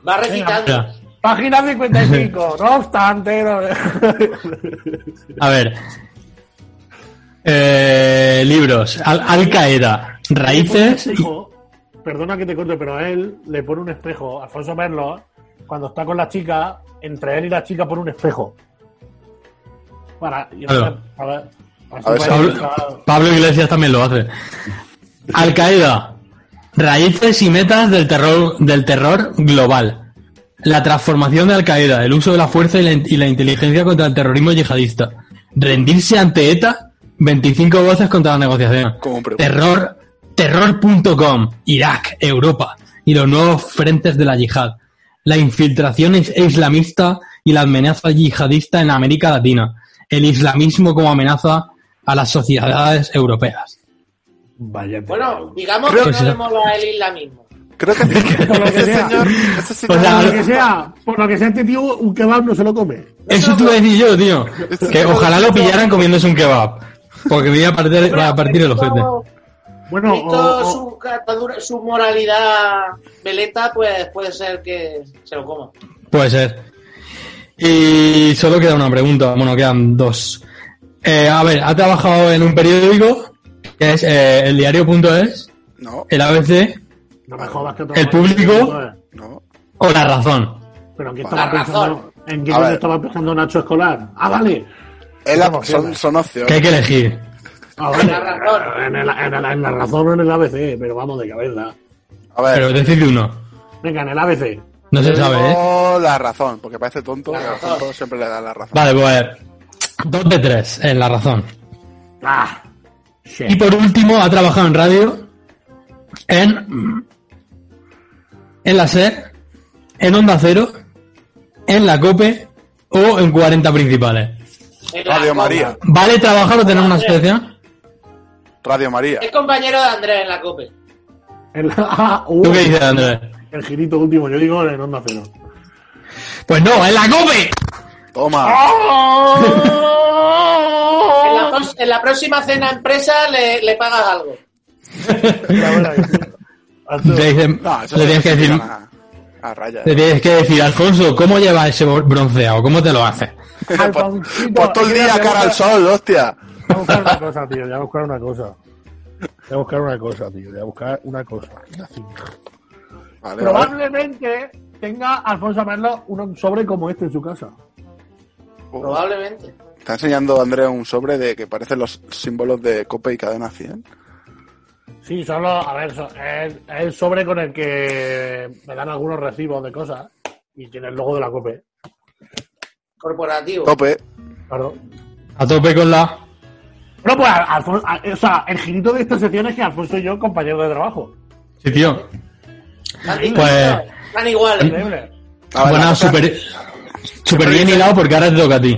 Va recitando. Página 55. [LAUGHS] no obstante. no- a ver. Eh, libros. Al, Al Qaeda. Raíces. y- Perdona que te corte, pero a él le pone un espejo, Alfonso Merlo, cuando está con la chica, entre él y la chica pone un espejo. Para. y Claro. Pablo, Iglesias también lo hace. Al Qaeda. Raíces y metas del terror, del terror global. La transformación de Al Qaeda, el uso de la fuerza y la, y la inteligencia contra el terrorismo yihadista. Rendirse ante ETA, 25 voces contra la negociación. Terror, terror.com, Irak, Europa y los nuevos frentes de la yihad. La infiltración is- islamista y la amenaza yihadista en América Latina. El islamismo como amenaza a las sociedades europeas. Vaya. Bueno, digamos Creo que que no le mola el islamismo. Creo que [LAUGHS] Por lo que ese sea. señor, ese señor O sea, por lo que sea, por lo que sea, este tío, un kebab no se lo come. Eso te iba a decir yo, tío. Que ojalá lo pillaran comiéndose un kebab. Porque me iba a partir, va a partir el ojete. Bueno, Visto o- o- su, catadura- su moralidad veleta, pues puede ser que se lo coma. Puede ser. Y solo queda una pregunta. Bueno, quedan dos. Eh, a ver, ha trabajado en un periódico que es eh, el diario.es, No, el ABC no me jodas que otro el público- no. o La Razón. Pero ¿en qué estaba pensando? ¿En qué A ver. estaba pensando Nacho Escolar? Ah, vale. Es la- son, son Que hay opciones. que elegir. Ah, vale. La razón. En, el- en el- en la razón o en el ABC, pero vamos de cabeza. A ver, Pero decid uno. Venga, en el ABC. No se sabe, ¿eh? la razón, porque parece tonto, La a razón. tontos siempre le dan la razón. Vale, pues dos de tres en La Razón. Ah. Y por último, ha trabajado en radio, en, en la SER, en Onda Cero, en la COPE o en 40 principales. Radio. María, ¿Vale trabajar o tener una excepción? Radio María. Es compañero de Andrés en la COPE. El, [LAUGHS] ah, uh, ¿Tú qué dices, Andrés? el girito último, yo digo en Onda Cero. Pues no, en la COPE. Toma. En la, [LAUGHS] pros- en la próxima cena empresa le, le pagas algo. Le, dicen- No, le tienes que decir, a, a raya. le tienes que decir, Alfonso, ¿cómo llevas ese bronceado? ¿Cómo te lo haces? pues, todo el día cara al voy a- sol, hostia. Voy a buscar una cosa, tío. Voy a buscar una cosa. Voy a buscar una cosa, tío. Voy a buscar una cosa. Vale. Probablemente tenga Alfonso Merlo un sobre como este en su casa. Probablemente. Está enseñando Andrea un sobre de que parecen los símbolos de Cope y Cadena 100. Sí, solo, a ver, es el sobre con el que me dan algunos recibos de cosas y tiene el logo de la COPE. Corporativo. Cope, Claro. A tope con la... Bueno, pues, Alfonso, o sea, el girito de esta sección es que Alfonso y yo, compañeros de trabajo. Sí, tío. Pues- tan iguales. Increíble. A ver, la Bueno, cosa- súper bien hilado porque ahora te toca a ti.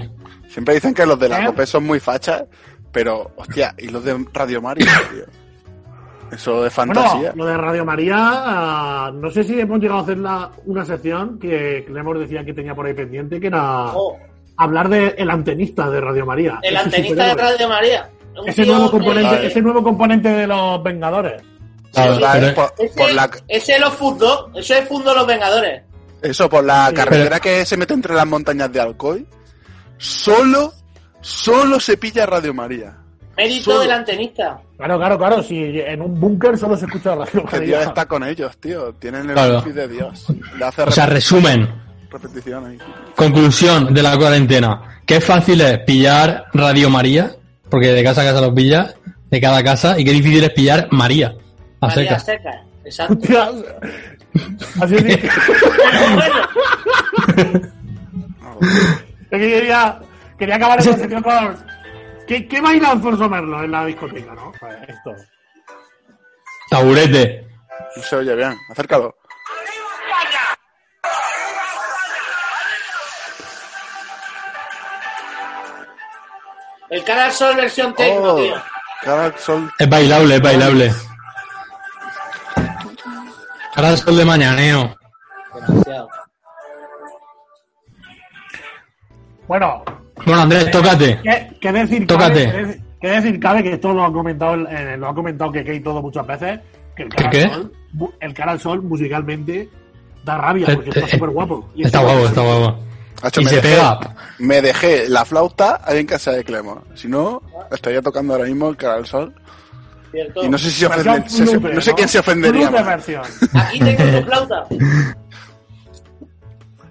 Siempre dicen que los de la ¿Eh? Cope son muy fachas, pero, hostia, ¿y los de Radio María, [LAUGHS] tío? Eso es Bueno, fantasía. lo de Radio María, ah, no sé si hemos llegado a hacer la- una sección que Clemor decía que tenía por ahí pendiente, que era Oh, hablar del el antenista de Radio María. el Ese antenista de. Radio María. Ese nuevo, componente, Vale. ese nuevo componente de los Vengadores. Por, Ese, por la... ese es los Footdo, eso es Fundo Los Vengadores. Eso, por la Sí. carretera que se mete entre las montañas de Alcoy, solo, solo se pilla Radio María. Mérito Solo. del antenista. Claro, claro, claro. Si en un búnker solo se escucha radio. Que Dios está con ellos, tío. Tienen el Claro. wifi de Dios. Le hace O sea, resumen, repetición ahí. conclusión de la cuarentena. Qué fácil es pillar Radio María, porque de casa a casa los pillas, de cada casa, y qué difícil es pillar María, a María secas. Seca. Exacto. Así es [LAUGHS] quería, quería acabar esta sección con. ¿Qué, ¿Qué baila Alfonso Merlo en la discoteca, no? Pues esto. Taburete. No se oye bien. Acércalo. el cara al sol versión tecno, Oh, tío. cada sol. Es bailable, es bailable. Ahora el sol de mañaneo. Demasiado. Bueno, Bueno, Andrés, tócate. ¿qué, qué decir Tócate. Cabe, qué decir- qué decir cabe que esto lo ha comentado, eh, lo ha comentado que y todo muchas veces, que el cara, ¿Qué? Al sol, el cara al sol musicalmente da rabia Eh, porque está eh, súper guapo. Y Está guapo, está guapo. Hacho, Y me se dejé- pega. Me dejé la flauta ahí en casa de Clemo. Si no, estaría tocando ahora mismo el cara al sol. ¿Cierto? Y no sé si se ofende- se- se- flute, no sé quién se ofendería. Versión. Aquí tengo tu flauta. [LAUGHS]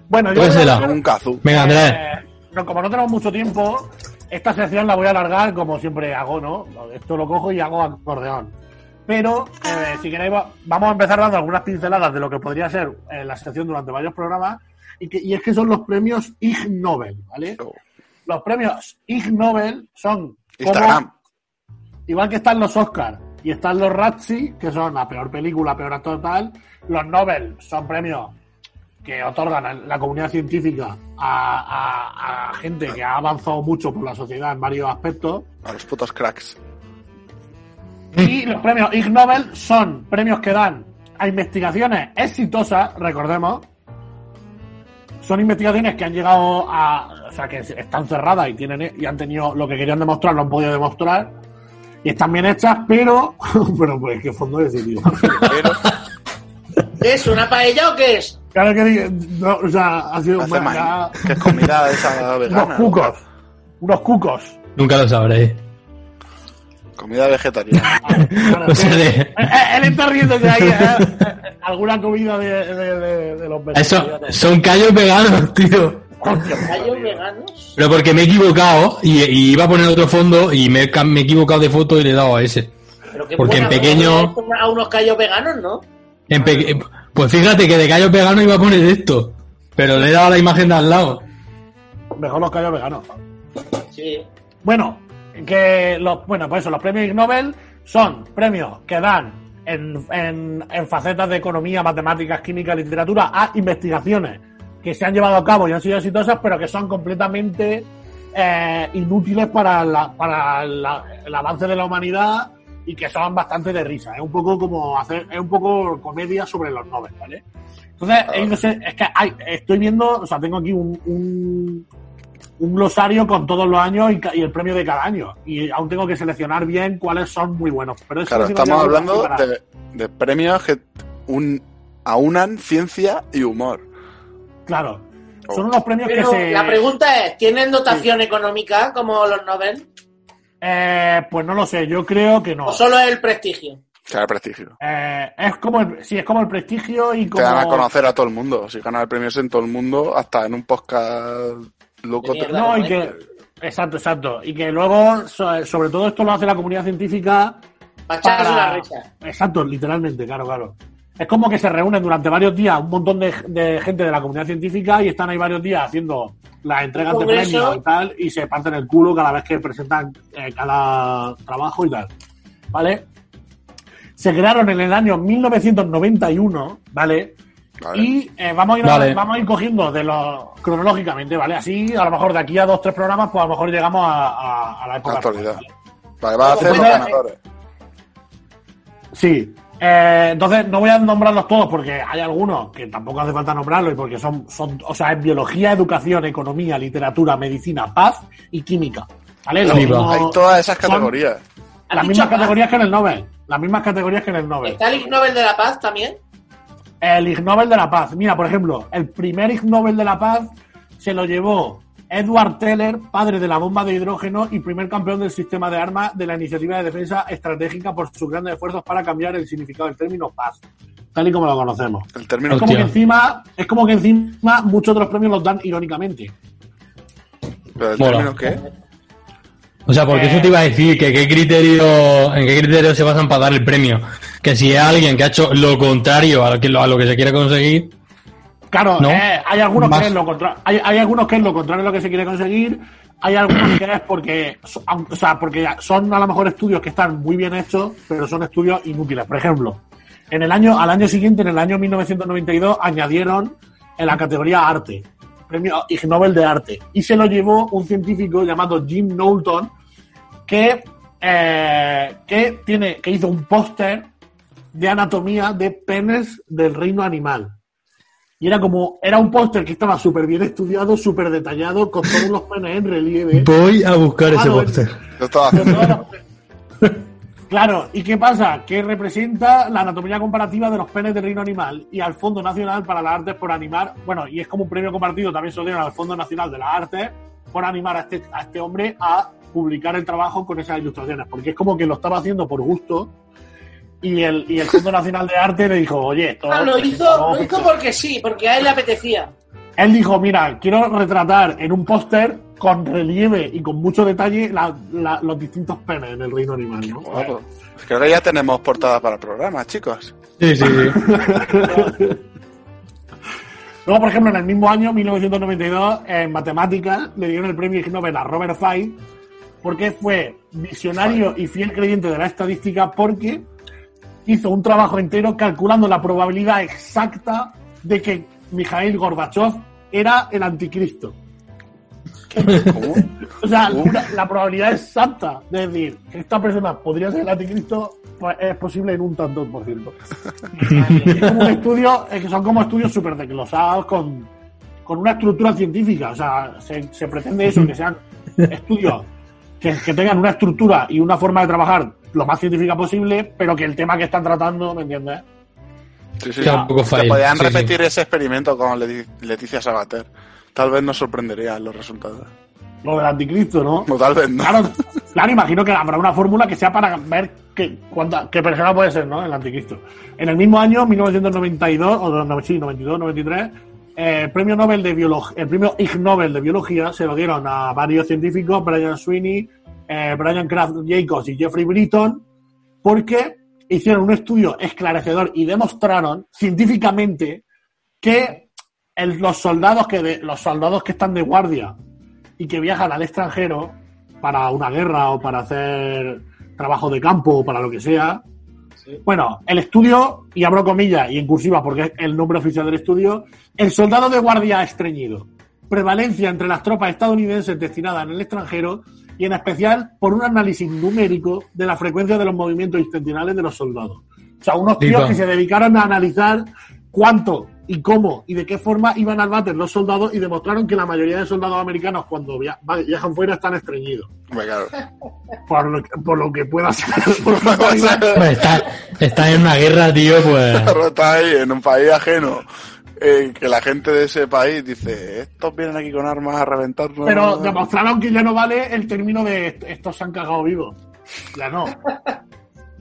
Bueno, yo un kazoo. Venga, Andrés. Eh, no, como no tenemos mucho tiempo, esta sección la voy a alargar como siempre hago, ¿no? Esto lo cojo y hago acordeón. Pero, eh, si queréis, va- vamos a empezar dando algunas pinceladas de lo que podría ser eh, la sección durante varios programas. Y, que, y es que son los premios Ig Nobel, ¿vale? Los premios Ig Nobel son como- Instagram. Igual que están los Oscars y están los Razzie, que son la peor película, peor actor tal, los Nobel son premios que otorgan a la comunidad científica a, a- a gente que ha avanzado mucho por la sociedad en varios aspectos. A los putos cracks. Y los premios Ig Nobel son premios que dan a investigaciones exitosas, recordemos. Son investigaciones que han llegado a. O sea, que están cerradas y, tienen, y han tenido lo que querían demostrar, lo han podido demostrar. Y están bien hechas, pero. pero pues, ¿qué fondo decir, tío? ¿Qué es? ¿Una paella o qué es? Claro que digo, no, o sea, ha sido hace bueno, mal. ya- Que es comida esa unos vegana. cucos. Unos cucos. Nunca lo sabréis. Comida vegetariana. [LAUGHS] Claro, O sea, que- de- Eh, eh, él está riéndose ahí. eh, eh, alguna comida de, de, de, de los Eso, vegetarianos. son callos veganos, tío. Hostia, [LAUGHS] ¿Gallos tío. veganos? Pero porque me he equivocado y, y iba a poner otro fondo y me, me he equivocado de foto y le he dado a ese. Pero qué Porque en pequeño- A unos callos veganos, ¿no? En peque- pues fíjate que de callos veganos iba a poner esto. Pero le he dado la imagen de al lado. Mejor los callos veganos. Sí. Bueno, que los, bueno, pues eso, los premios Ig Nobel son premios que dan en, en, en facetas de economía, matemáticas, química, literatura a investigaciones que se han llevado a cabo y han sido exitosas, pero que son completamente eh, inútiles para, la- para la- el avance de la humanidad y que son bastante de risa. Es un poco como hacer, es un poco comedia sobre los Nobel, ¿vale? Entonces, sé, es que hay, estoy viendo, o sea, tengo aquí un, un, un glosario con todos los años y, y el premio de cada año. Y aún tengo que seleccionar bien cuáles son muy buenos. Pero eso Claro, sí estamos hablando de, de premios que un, aunan ciencia y humor. Claro. Oh. Son unos premios Pero que se. la pregunta es, ¿tienen dotación económica como los Nobel? Eh, pues no lo sé, yo creo que no. ¿O solo es el prestigio? Que da prestigio. Eh, es como el, sí, es como el prestigio y Te como. dan a conocer a todo el mundo. Si ganas el premio ese en todo el mundo, hasta en un podcast loco. Te- mierda. No, y que. Exacto, exacto. Y que luego, so- sobre todo esto lo hace la comunidad científica Para echarse una risa. Exacto, literalmente, claro, claro. Es como que se reúnen durante varios días un montón de, de gente de la comunidad científica y están ahí varios días haciendo las entregas de premios y tal, y se parten el culo cada vez que presentan eh, cada trabajo y tal. ¿Vale? Se crearon en el año 1991, ¿vale? Vale. Y eh, vamos, a ir, Vale. vamos a ir cogiendo de los cronológicamente, ¿vale? Así, a lo mejor de aquí a dos, tres programas, pues a lo mejor llegamos a, a- a la época. Actualidad. actual, ¿vale? Vale, va a hacer los ganadores. Sí. Eh, entonces, no voy a nombrarlos todos porque hay algunos que tampoco hace falta nombrarlos y porque son, son, o sea, es biología, educación, economía, literatura, medicina, paz y química. ¿Vale? Los Flipa. mismos- Hay todas esas categorías. ¿Has Las mismas paz? categorías que en el Nobel. Las mismas categorías que en el Nobel. ¿Está el Ig Nobel de la Paz también? el Ig Nobel de la Paz. Mira, por ejemplo, el primer Ig Nobel de la Paz se lo llevó Edward Teller, padre de la bomba de hidrógeno y primer campeón del sistema de armas de la iniciativa de defensa estratégica por sus grandes esfuerzos para cambiar el significado del término paz, tal y como lo conocemos. El término Es como que encima, es como que encima muchos otros premios los dan irónicamente. ¿Pero el término qué? O sea, porque Eh. eso te iba a decir, que qué criterio, en qué criterio se basan para dar el premio. Que si es alguien que ha hecho lo contrario a lo que, a lo que se quiere conseguir, Claro, ¿No? eh, hay algunos Más. que es lo contrario, hay, hay algunos que es lo contrario a lo que se quiere conseguir, hay algunos que es porque, o sea, porque son a lo mejor estudios que están muy bien hechos, pero son estudios inútiles. Por ejemplo, en el año, al año siguiente, en el año 1992, añadieron en la categoría arte, premio Ig Nobel de arte, y se lo llevó un científico llamado Jim Knowlton, que, eh, que tiene, que hizo un póster de anatomía de penes del reino animal. Y era como, era un póster que estaba súper bien estudiado, súper detallado, con todos los penes en relieve. voy a buscar ese Claro, póster. Los- Claro, ¿y qué pasa? Que representa la anatomía comparativa de los penes del reino animal y al Fondo Nacional para las Artes por animar, bueno, y es como un premio compartido, también se lo dieron al Fondo Nacional de las Artes por animar a este, a este hombre a publicar el trabajo con esas ilustraciones, porque es como que lo estaba haciendo por gusto y el, y el Fondo Nacional de Arte le dijo, oye, esto... Ah, lo hizo, lo hizo porque sí, porque a él le apetecía. Él dijo, mira, quiero retratar en un póster con relieve y con mucho detalle la- la- los distintos penes en el reino animal. ¿no? Guapo. Creo que ya tenemos portada para el programa, chicos. Sí, sí, sí. [LAUGHS] Luego, por ejemplo, en el mismo año, 1992, en matemáticas, le dieron el premio Ig Nobel a Robert Fine porque fue visionario y fiel creyente de la estadística porque hizo un trabajo entero calculando la probabilidad exacta de que Mikhail Gorbachev era el anticristo. ¿Cómo? [LAUGHS] O sea, la, la probabilidad exacta de decir que esta persona podría ser el anticristo pues, es posible en un tanto por ciento. es como un estudio, es que son como estudios súper desglosados con, con una estructura científica. O sea, se, se pretende eso, que sean estudios que, que tengan una estructura y una forma de trabajar lo más científica posible, pero que el tema que están tratando, ¿me entiendes? Sí, sí. Que fail. podían sí. repetir ese experimento con Leti- Leticia Sabater. Tal vez nos sorprenderían los resultados. Lo del anticristo, ¿no? No, tal vez no. Claro, claro, imagino que habrá una fórmula que sea para ver qué, cuánta, qué persona puede ser, ¿no? El anticristo. En el mismo año, 1992, o no, sí, 92, 93, eh, el premio Nobel de biología, el premio Ig Nobel de biología se lo dieron a varios científicos, Brian Sweeney, eh, Brian Kraft Jacobs y Jeffrey Britton, porque hicieron un estudio esclarecedor y demostraron científicamente que el- los soldados que de- los soldados que están de guardia y que viajan al extranjero para una guerra o para hacer trabajo de campo o para lo que sea. Bueno, el estudio, y abro comillas y en cursiva porque es el nombre oficial del estudio, el soldado de guardia estreñido. Prevalencia entre las tropas estadounidenses destinadas en el extranjero y en especial por un análisis numérico de la frecuencia de los movimientos intencionales de los soldados. O sea, unos tíos que se dedicaron a analizar cuánto y cómo y de qué forma iban al váter los soldados y demostraron que la mayoría de soldados americanos cuando viajan fuera están estreñidos. Por lo, que- por lo que pueda ser. [LAUGHS] por lo que pueda ser. Hombre, está, está en una guerra, tío, pues. Ahí en un país ajeno. Eh, que la gente de ese país dice, estos vienen aquí con armas a reventarnos. Pero demostraron que ya no vale el término de "Est- estos se han cagado vivos. Ya no. [LAUGHS]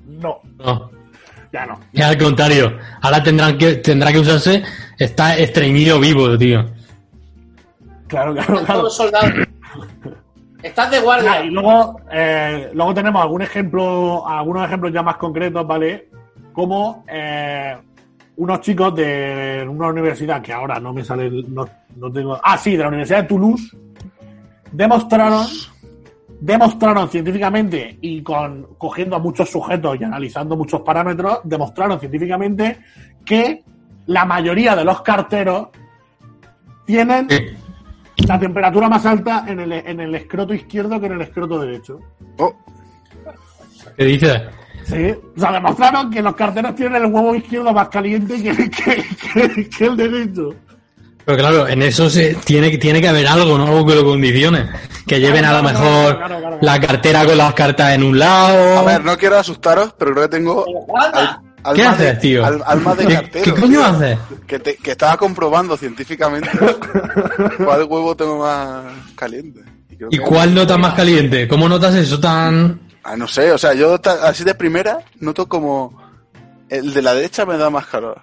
No, No. ya no. Es al contrario. Ahora tendrán que, tendrá que usarse. Está estreñido vivo, tío. Claro, claro, claro. Estás de guardia. Ah, y luego, eh, luego tenemos algún ejemplo, algunos ejemplos ya más concretos, ¿vale? Como eh, unos chicos de una universidad que ahora no me sale, no, no tengo. Ah, sí, de la Universidad de Toulouse, demostraron, demostraron científicamente y con cogiendo a muchos sujetos y analizando muchos parámetros, demostraron científicamente que la mayoría de los carteros tienen la temperatura más alta en el, en el escroto izquierdo que en el escroto derecho. Oh, ¿Qué dices? Sí, o sea, demostraron que los carteros tienen el huevo izquierdo más caliente que, que- que- que el derecho. Pero claro, en eso se, tiene, que- tiene que haber algo, ¿no? Algo que lo condicione. Que lleven a lo mejor claro, claro, claro. la cartera con las cartas en un lado. a ver, no quiero asustaros, pero creo que tengo al- ¿Qué haces, de- tío? al- alma de ¿Qué, cartero. qué coño tío. haces? Que, te- que estaba comprobando científicamente cuál huevo tengo más caliente. ¿Y que- cuál nota más caliente? ¿Cómo notas eso tan...? Ah, no sé, o sea, yo así de primera noto como el de la derecha me da más calor.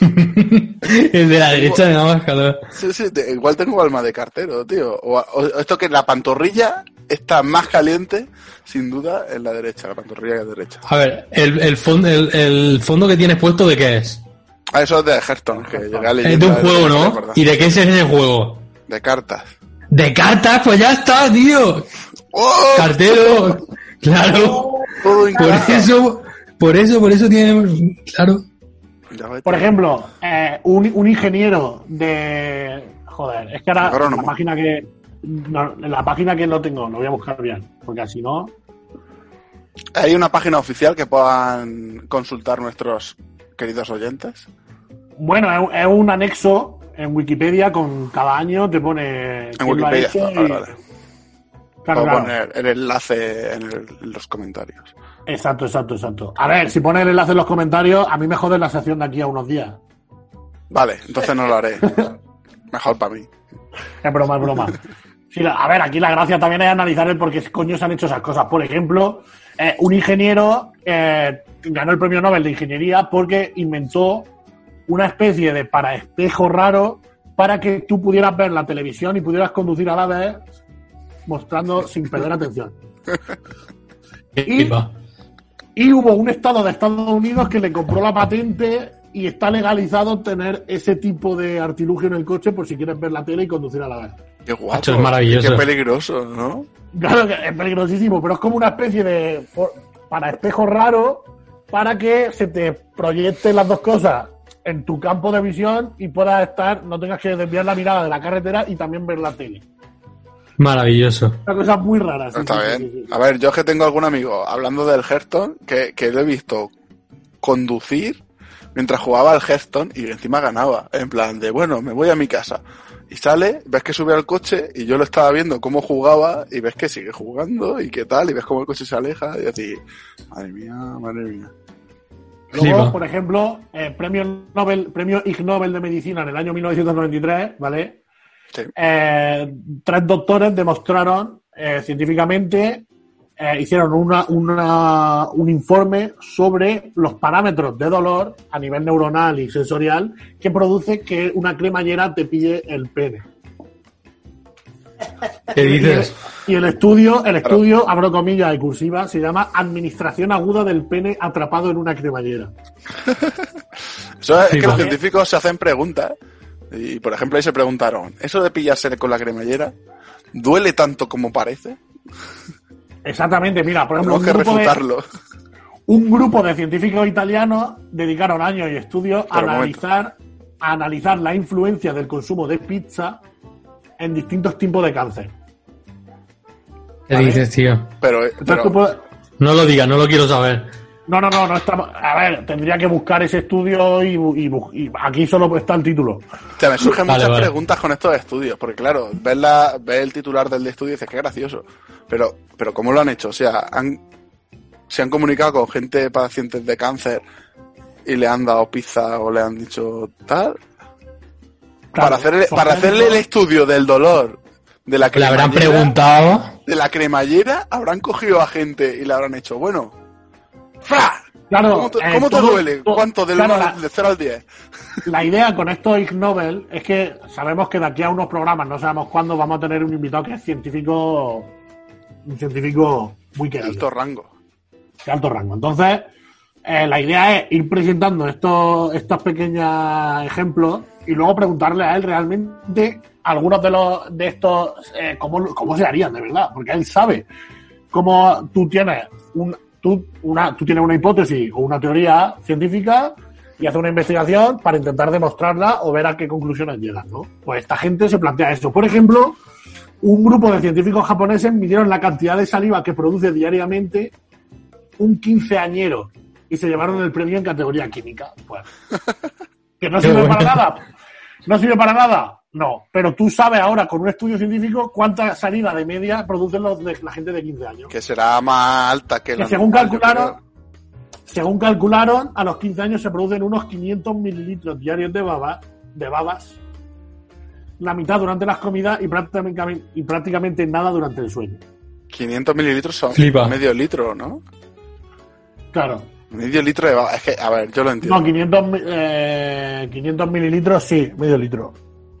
[LAUGHS] El de la derecha me da más calor. Sí, sí, te- igual tengo alma de cartero, tío. O, o esto que la pantorrilla está más caliente, sin duda, en la derecha, la pantorrilla derecha. A ver, el, el, fondo, el, el fondo que tienes puesto, ¿de qué es? Ah, eso es de Hearthstone, que Es de un juego, no. ¿Y de qué es ese juego? De cartas. ¿De cartas? Pues ya está, tío. ¡Oh! Cartero. [LAUGHS] Claro. Todo Por eso, por eso, por eso tiene... Claro. Por ejemplo, eh, un, un ingeniero de. Joder, es que ahora Agrónomo. la página que. no, la página que no tengo, lo voy a buscar bien. Porque así no. ¿Hay una página oficial que puedan consultar nuestros queridos oyentes? Bueno, es, un- es un anexo en Wikipedia con cada año te pone. En lo ha Wikipedia. hecho Vale, y- vale. Claro, poner el enlace en, el- en los comentarios. Exacto, exacto, exacto. A ver, si pones el enlace en los comentarios, a mí me jode la sección de aquí a unos días. Vale, entonces no lo haré. [LAUGHS] Mejor para mí. Es broma, es broma. Sí, a ver, aquí la gracia también es analizar el por qué coño se han hecho esas cosas. Por ejemplo, eh, un ingeniero eh, ganó el premio Nobel de Ingeniería porque inventó una especie de paraespejo raro para que tú pudieras ver la televisión y pudieras conducir a la vez mostrando [LAUGHS] sin perder atención. Y- hubo un estado de Estados Unidos que le compró la patente y está legalizado tener ese tipo de artilugio en el coche por si quieres ver la tele y conducir a la vez. Qué guapo. Es maravilloso. Qué peligroso, ¿no? Claro que es peligrosísimo, pero es como una especie de para espejo raro para que se te proyecten las dos cosas en tu campo de visión y puedas estar, no tengas que desviar la mirada de la carretera y también ver la tele. Maravilloso. Una cosa muy rara. sí, Está sí, bien. sí, sí, sí. A ver, yo es que tengo algún amigo hablando del Hearthstone que, que lo he visto conducir mientras jugaba al Hearthstone y encima ganaba. En plan de, bueno, me voy a mi casa. Y sale, ves que sube al coche y yo lo estaba viendo cómo jugaba y ves que sigue jugando y qué tal y ves cómo el coche se aleja y así, madre mía, madre mía. Luego, por ejemplo, eh, premio Nobel, premio Ig Nobel de Medicina en el año 1993, ¿vale? Sí. Eh, tres doctores demostraron eh, científicamente, eh, hicieron una, una- un informe sobre los parámetros de dolor a nivel neuronal y sensorial que produce que una cremallera te pille el pene. ¿Qué dices? Y el estudio, el estudio, abro comillas y cursiva, se llama Administración aguda del pene atrapado en una cremallera. [LAUGHS] Eso es, Sí, que los científicos se hacen preguntas. Y por ejemplo ahí se preguntaron, ¿eso de pillarse con la cremallera duele tanto como parece? Exactamente, mira, por ejemplo, Tenemos que grupo, de, refutarlo. un grupo de científicos italianos dedicaron años y estudios a Pero analizar, a analizar la influencia del consumo de pizza en distintos tipos de cáncer. ¿Qué Vale. dices, tío? Pero, Entonces pero No lo digas, no lo quiero saber. No, no, no, no estamos. A ver, tendría que buscar ese estudio y, y y aquí solo está el título. o sea, me surgen Vale, muchas vale. preguntas con estos estudios, porque claro, ves, la, ves el titular del estudio y dices, qué gracioso. Pero, pero ¿cómo lo han hecho? O sea, han, se han comunicado con gente pacientes de cáncer y le han dado pizza o le han dicho tal. Claro, para hacerle, para hacerle el estudio del dolor de la Le habrán cremallera, preguntado. de la cremallera, habrán cogido a gente y le habrán hecho, bueno, ¡fra! Claro, ¿Cómo te, eh, te duele? ¿Cuánto? Del claro, al- de 0 al 10. La idea con estos Ig Nobel es que sabemos que de aquí a unos programas, no sabemos cuándo, vamos a tener un invitado que es científico, un científico muy De querido, alto rango. de alto rango. Entonces, eh, la idea es ir presentando estos, estos pequeños ejemplos y luego preguntarle a él realmente algunos de los de estos eh, cómo, cómo se harían de verdad, porque él sabe cómo tú tienes un, tú, una, tú tienes una hipótesis o una teoría científica y haces una investigación para intentar demostrarla o ver a qué conclusiones llegas, ¿no? Pues esta gente se plantea eso. Por ejemplo, un grupo de científicos japoneses midieron la cantidad de saliva que produce diariamente un quinceañero y se llevaron el premio en categoría química. Pues, que no sirve para nada. ¿No sirve para nada? No. Pero tú sabes ahora con un estudio científico cuánta saliva de media producen los de la gente de 15 años. Que será más alta que, Que la según normal, calcularon, según calcularon, a los 15 años se producen unos 500 mililitros diarios de, baba, de babas, la mitad durante las comidas y prácticamente, y prácticamente nada durante el sueño. 500 mililitros son Flipa. medio litro, ¿no? Claro. Medio litro de baba. Es que, a ver, yo lo entiendo. No, 500, mi- eh, 500 mililitros, sí, medio litro.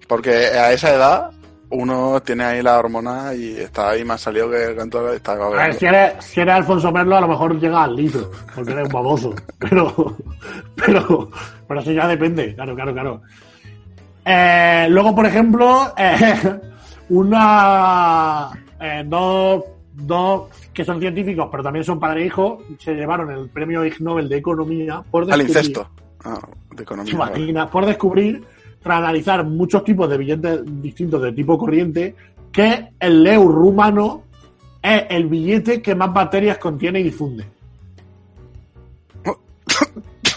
Porque a esa edad uno tiene ahí la hormona y está ahí más salido que el canto está A ver, babeando. si eres, si eres Alfonso Merlo, a lo mejor llega al litro, porque eres un baboso. [LAUGHS] Pero, pero, pero eso ya depende, claro, claro, claro. Eh, luego, por ejemplo, eh, una, eh, dos, dos que son científicos, pero también son padre e hijo, se llevaron el premio Ig Nobel de Economía por Al descubrir- incesto. Ah, de economía. ¿Te vale. imaginas? Por descubrir, tras analizar muchos tipos de billetes distintos de tipo corriente, que el leu rumano es el billete que más bacterias contiene y difunde.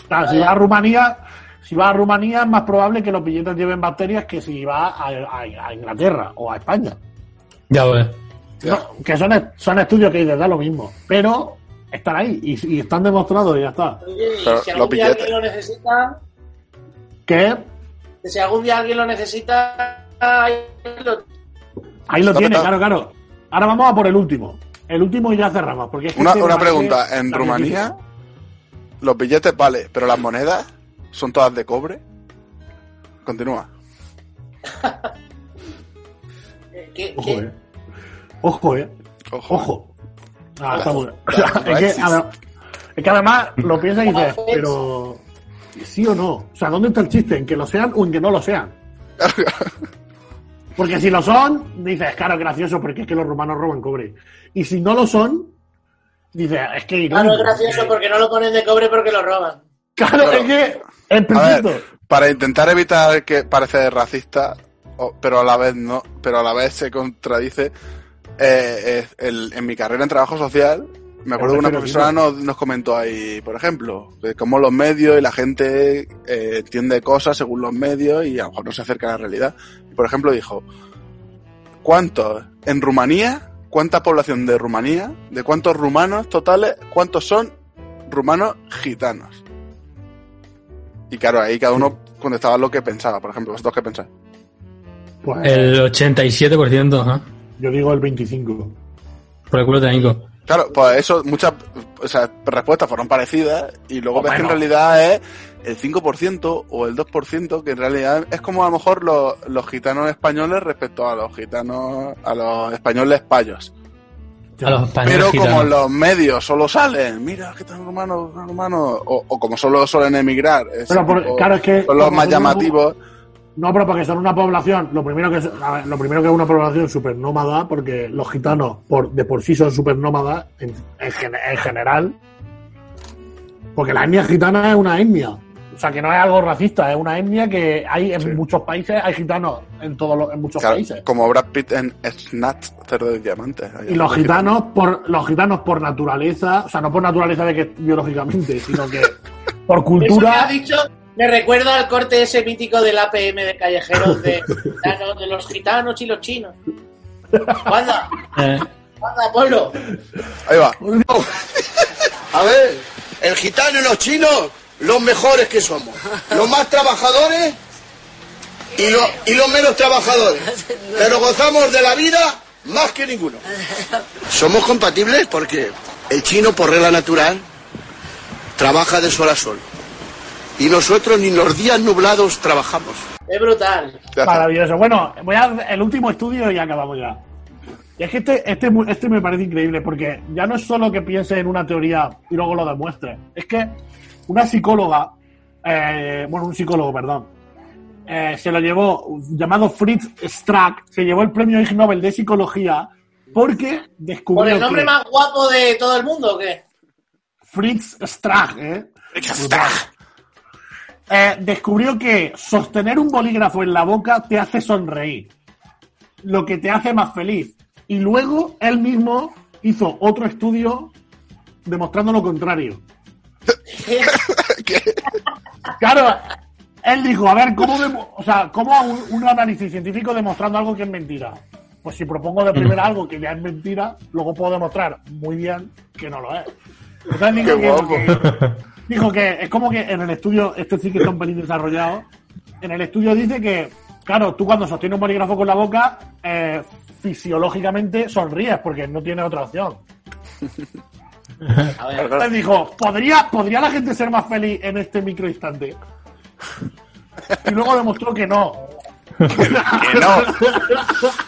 Claro, si vas a Rumanía, si vas a Rumanía es más probable que los billetes lleven bacterias que si vas a, a- a Inglaterra o a España. Ya ves. No, que son, son estudios que les da lo mismo, pero están ahí y, y están demostrados y ya está. Oye, y si los algún día billetes. alguien lo necesita, Que que si algún día alguien lo necesita, ahí lo- Ahí lo tiene, claro, claro. Ahora vamos a por el último. El último y ya cerramos. Porque es que Una, este una pregunta. En Rumanía, los billetes vale, pero las monedas son todas de cobre. Continúa. [LAUGHS] Ojo, eh. Ojo, eh. Ojo. Ojo. Ah, Ojo. está muy bien. O sea, [LAUGHS] es, que, Racist. a ver, es que además lo piensas y dices, pero. ¿Sí o no? O sea, ¿dónde está el chiste? ¿En que lo sean o en que no lo sean? [LAUGHS] Porque si lo son, dices, claro, gracioso, porque es que los rumanos roban cobre. Y si no lo son, dices, es que Claro, es gracioso porque no lo ponen de cobre porque lo roban. Claro, es que perfecto. ver, para intentar evitar que parece racista, pero a la vez no, pero a la vez se contradice, eh, eh, el- en mi carrera en trabajo social, me acuerdo que una profesora nos, nos comentó ahí, por ejemplo, de cómo los medios y la gente eh, entiende cosas según los medios y a lo mejor no se acerca a la realidad. Y, por ejemplo, dijo, ¿cuántos en Rumanía, cuánta población de Rumanía, de cuántos rumanos totales, cuántos son rumanos gitanos? Y claro, ahí cada uno contestaba lo que pensaba. Por ejemplo, vosotros qué pensáis. Pues, El 87%, ajá. Yo digo el 25. Por el culo técnico. Claro, pues eso, muchas o sea, respuestas fueron parecidas y luego O ves que en realidad es el 5% o el 2%, que en realidad es como a lo mejor los, los gitanos españoles respecto a los gitanos, a los españoles payos. A los españoles Pero como gitanos. los medios solo salen, mira, gitanos rumanos, gitanos rumanos, o, o como solo suelen emigrar, por- tipo- claro, es que. son los como más llamativos. No, pero porque son una población, lo primero que es, ver, lo primero que es una población súper nómada, porque los gitanos por, de por sí son súper nómadas en, en gen- en general. Porque la etnia gitana es una etnia. O sea, que no es algo racista, es una etnia que hay en Sí. muchos países, hay gitanos en todos los, en muchos Claro, países. como Brad Pitt en Snatch, Cerdo de Diamantes. Y los gitanos por los gitanos por naturaleza, o sea, no por naturaleza de que biológicamente, sino que [LAUGHS] por Eso que cultura. has dicho me recuerda al corte ese mítico del APM de callejeros de, gitanos, de los gitanos y los chinos. Eh, pueblo. Ahí va. A ver, el gitano y los chinos, los mejores que somos. Los más trabajadores y, lo- y los menos trabajadores. Pero gozamos de la vida más que ninguno. Somos compatibles porque el chino, por regla natural, trabaja de sol a sol. Y nosotros ni los días nublados trabajamos. Es brutal. Maravilloso. Bueno, voy a hacer el último estudio y acabamos ya. Y es que este, este, este me parece increíble porque ya no es solo que piense en una teoría y luego lo demuestre. Es que una psicóloga, eh, bueno, un psicólogo, perdón, eh, se lo llevó, llamado Fritz Strack, se llevó el premio Ig Nobel de Psicología porque ¿Por descubrió el nombre que más guapo de todo el mundo o qué? Fritz Strack, ¿eh? Eh, descubrió que sostener un bolígrafo en la boca te hace sonreír, lo que te hace más feliz. Y luego él mismo hizo otro estudio demostrando lo contrario. [LAUGHS] ¿Qué? Claro, él dijo, a ver, ¿cómo, o sea, ¿cómo hago un, un análisis científico demostrando algo que es mentira? Pues si propongo de primera algo que ya es mentira, luego puedo demostrar muy bien que no lo es. Entonces Qué guapo. que- dijo que es como que en el estudio, este sí que está un pelín desarrollado, en el estudio dice que, claro, tú cuando sostienes un bolígrafo con la boca, eh, fisiológicamente sonríes porque no tienes otra opción. [LAUGHS] A ver, Entonces dijo, ¿podría, ¿podría la gente ser más feliz en este microinstante? Y luego demostró que no. Que no.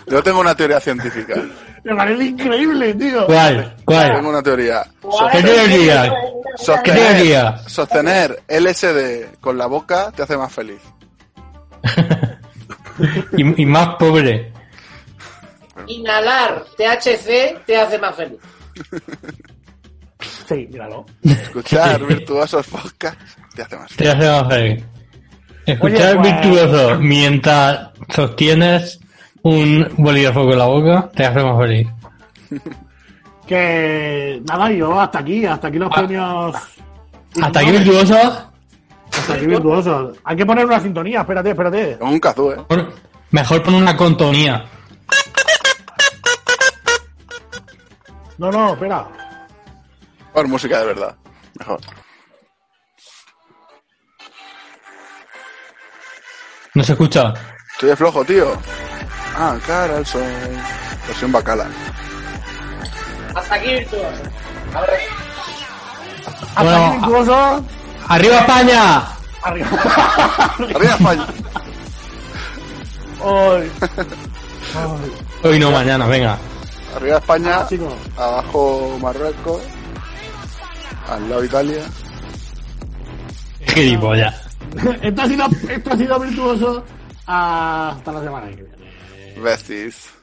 Yo tengo una teoría científica. Me parece increíble, tío. ¿Cuál? Tengo ¿Cuál? una teoría. ¿Qué teoría? ¿Qué Sostener, sostener LSD con la boca te hace más feliz. [LAUGHS] Y, y más pobre. inhalar THC te hace más feliz. Sí, míralo. Escuchar virtuosos podcasts te hace más Te feliz. hace más feliz. Escuchar Oye, pues- virtuoso mientras sostienes un bolígrafo con la boca te hace más feliz. [LAUGHS] Que nada, yo hasta aquí, hasta aquí los Ah. premios. Hasta aquí virtuoso. Hasta aquí virtuosos. Hay que poner una sintonía, espérate, espérate. Un kazoo, ¿eh? Pon- Mejor pon una contonía. No, no, espera. Por música de verdad. Mejor. No se escucha. Estoy de flojo, tío. Ah, cara al sol. Versión bacala. Hasta aquí virtuoso. Hasta Bueno, aquí virtuosos. ¡Arriba España! Arriba. Arriba España. Ay. Hoy no, mañana, venga. Arriba España. Ah, chicos. Abajo Marruecos. Al lado Italia. Qué gilipollas. [LAUGHS] esto, ha sido, esto ha sido virtuoso. Hasta la semana que viene. Besties.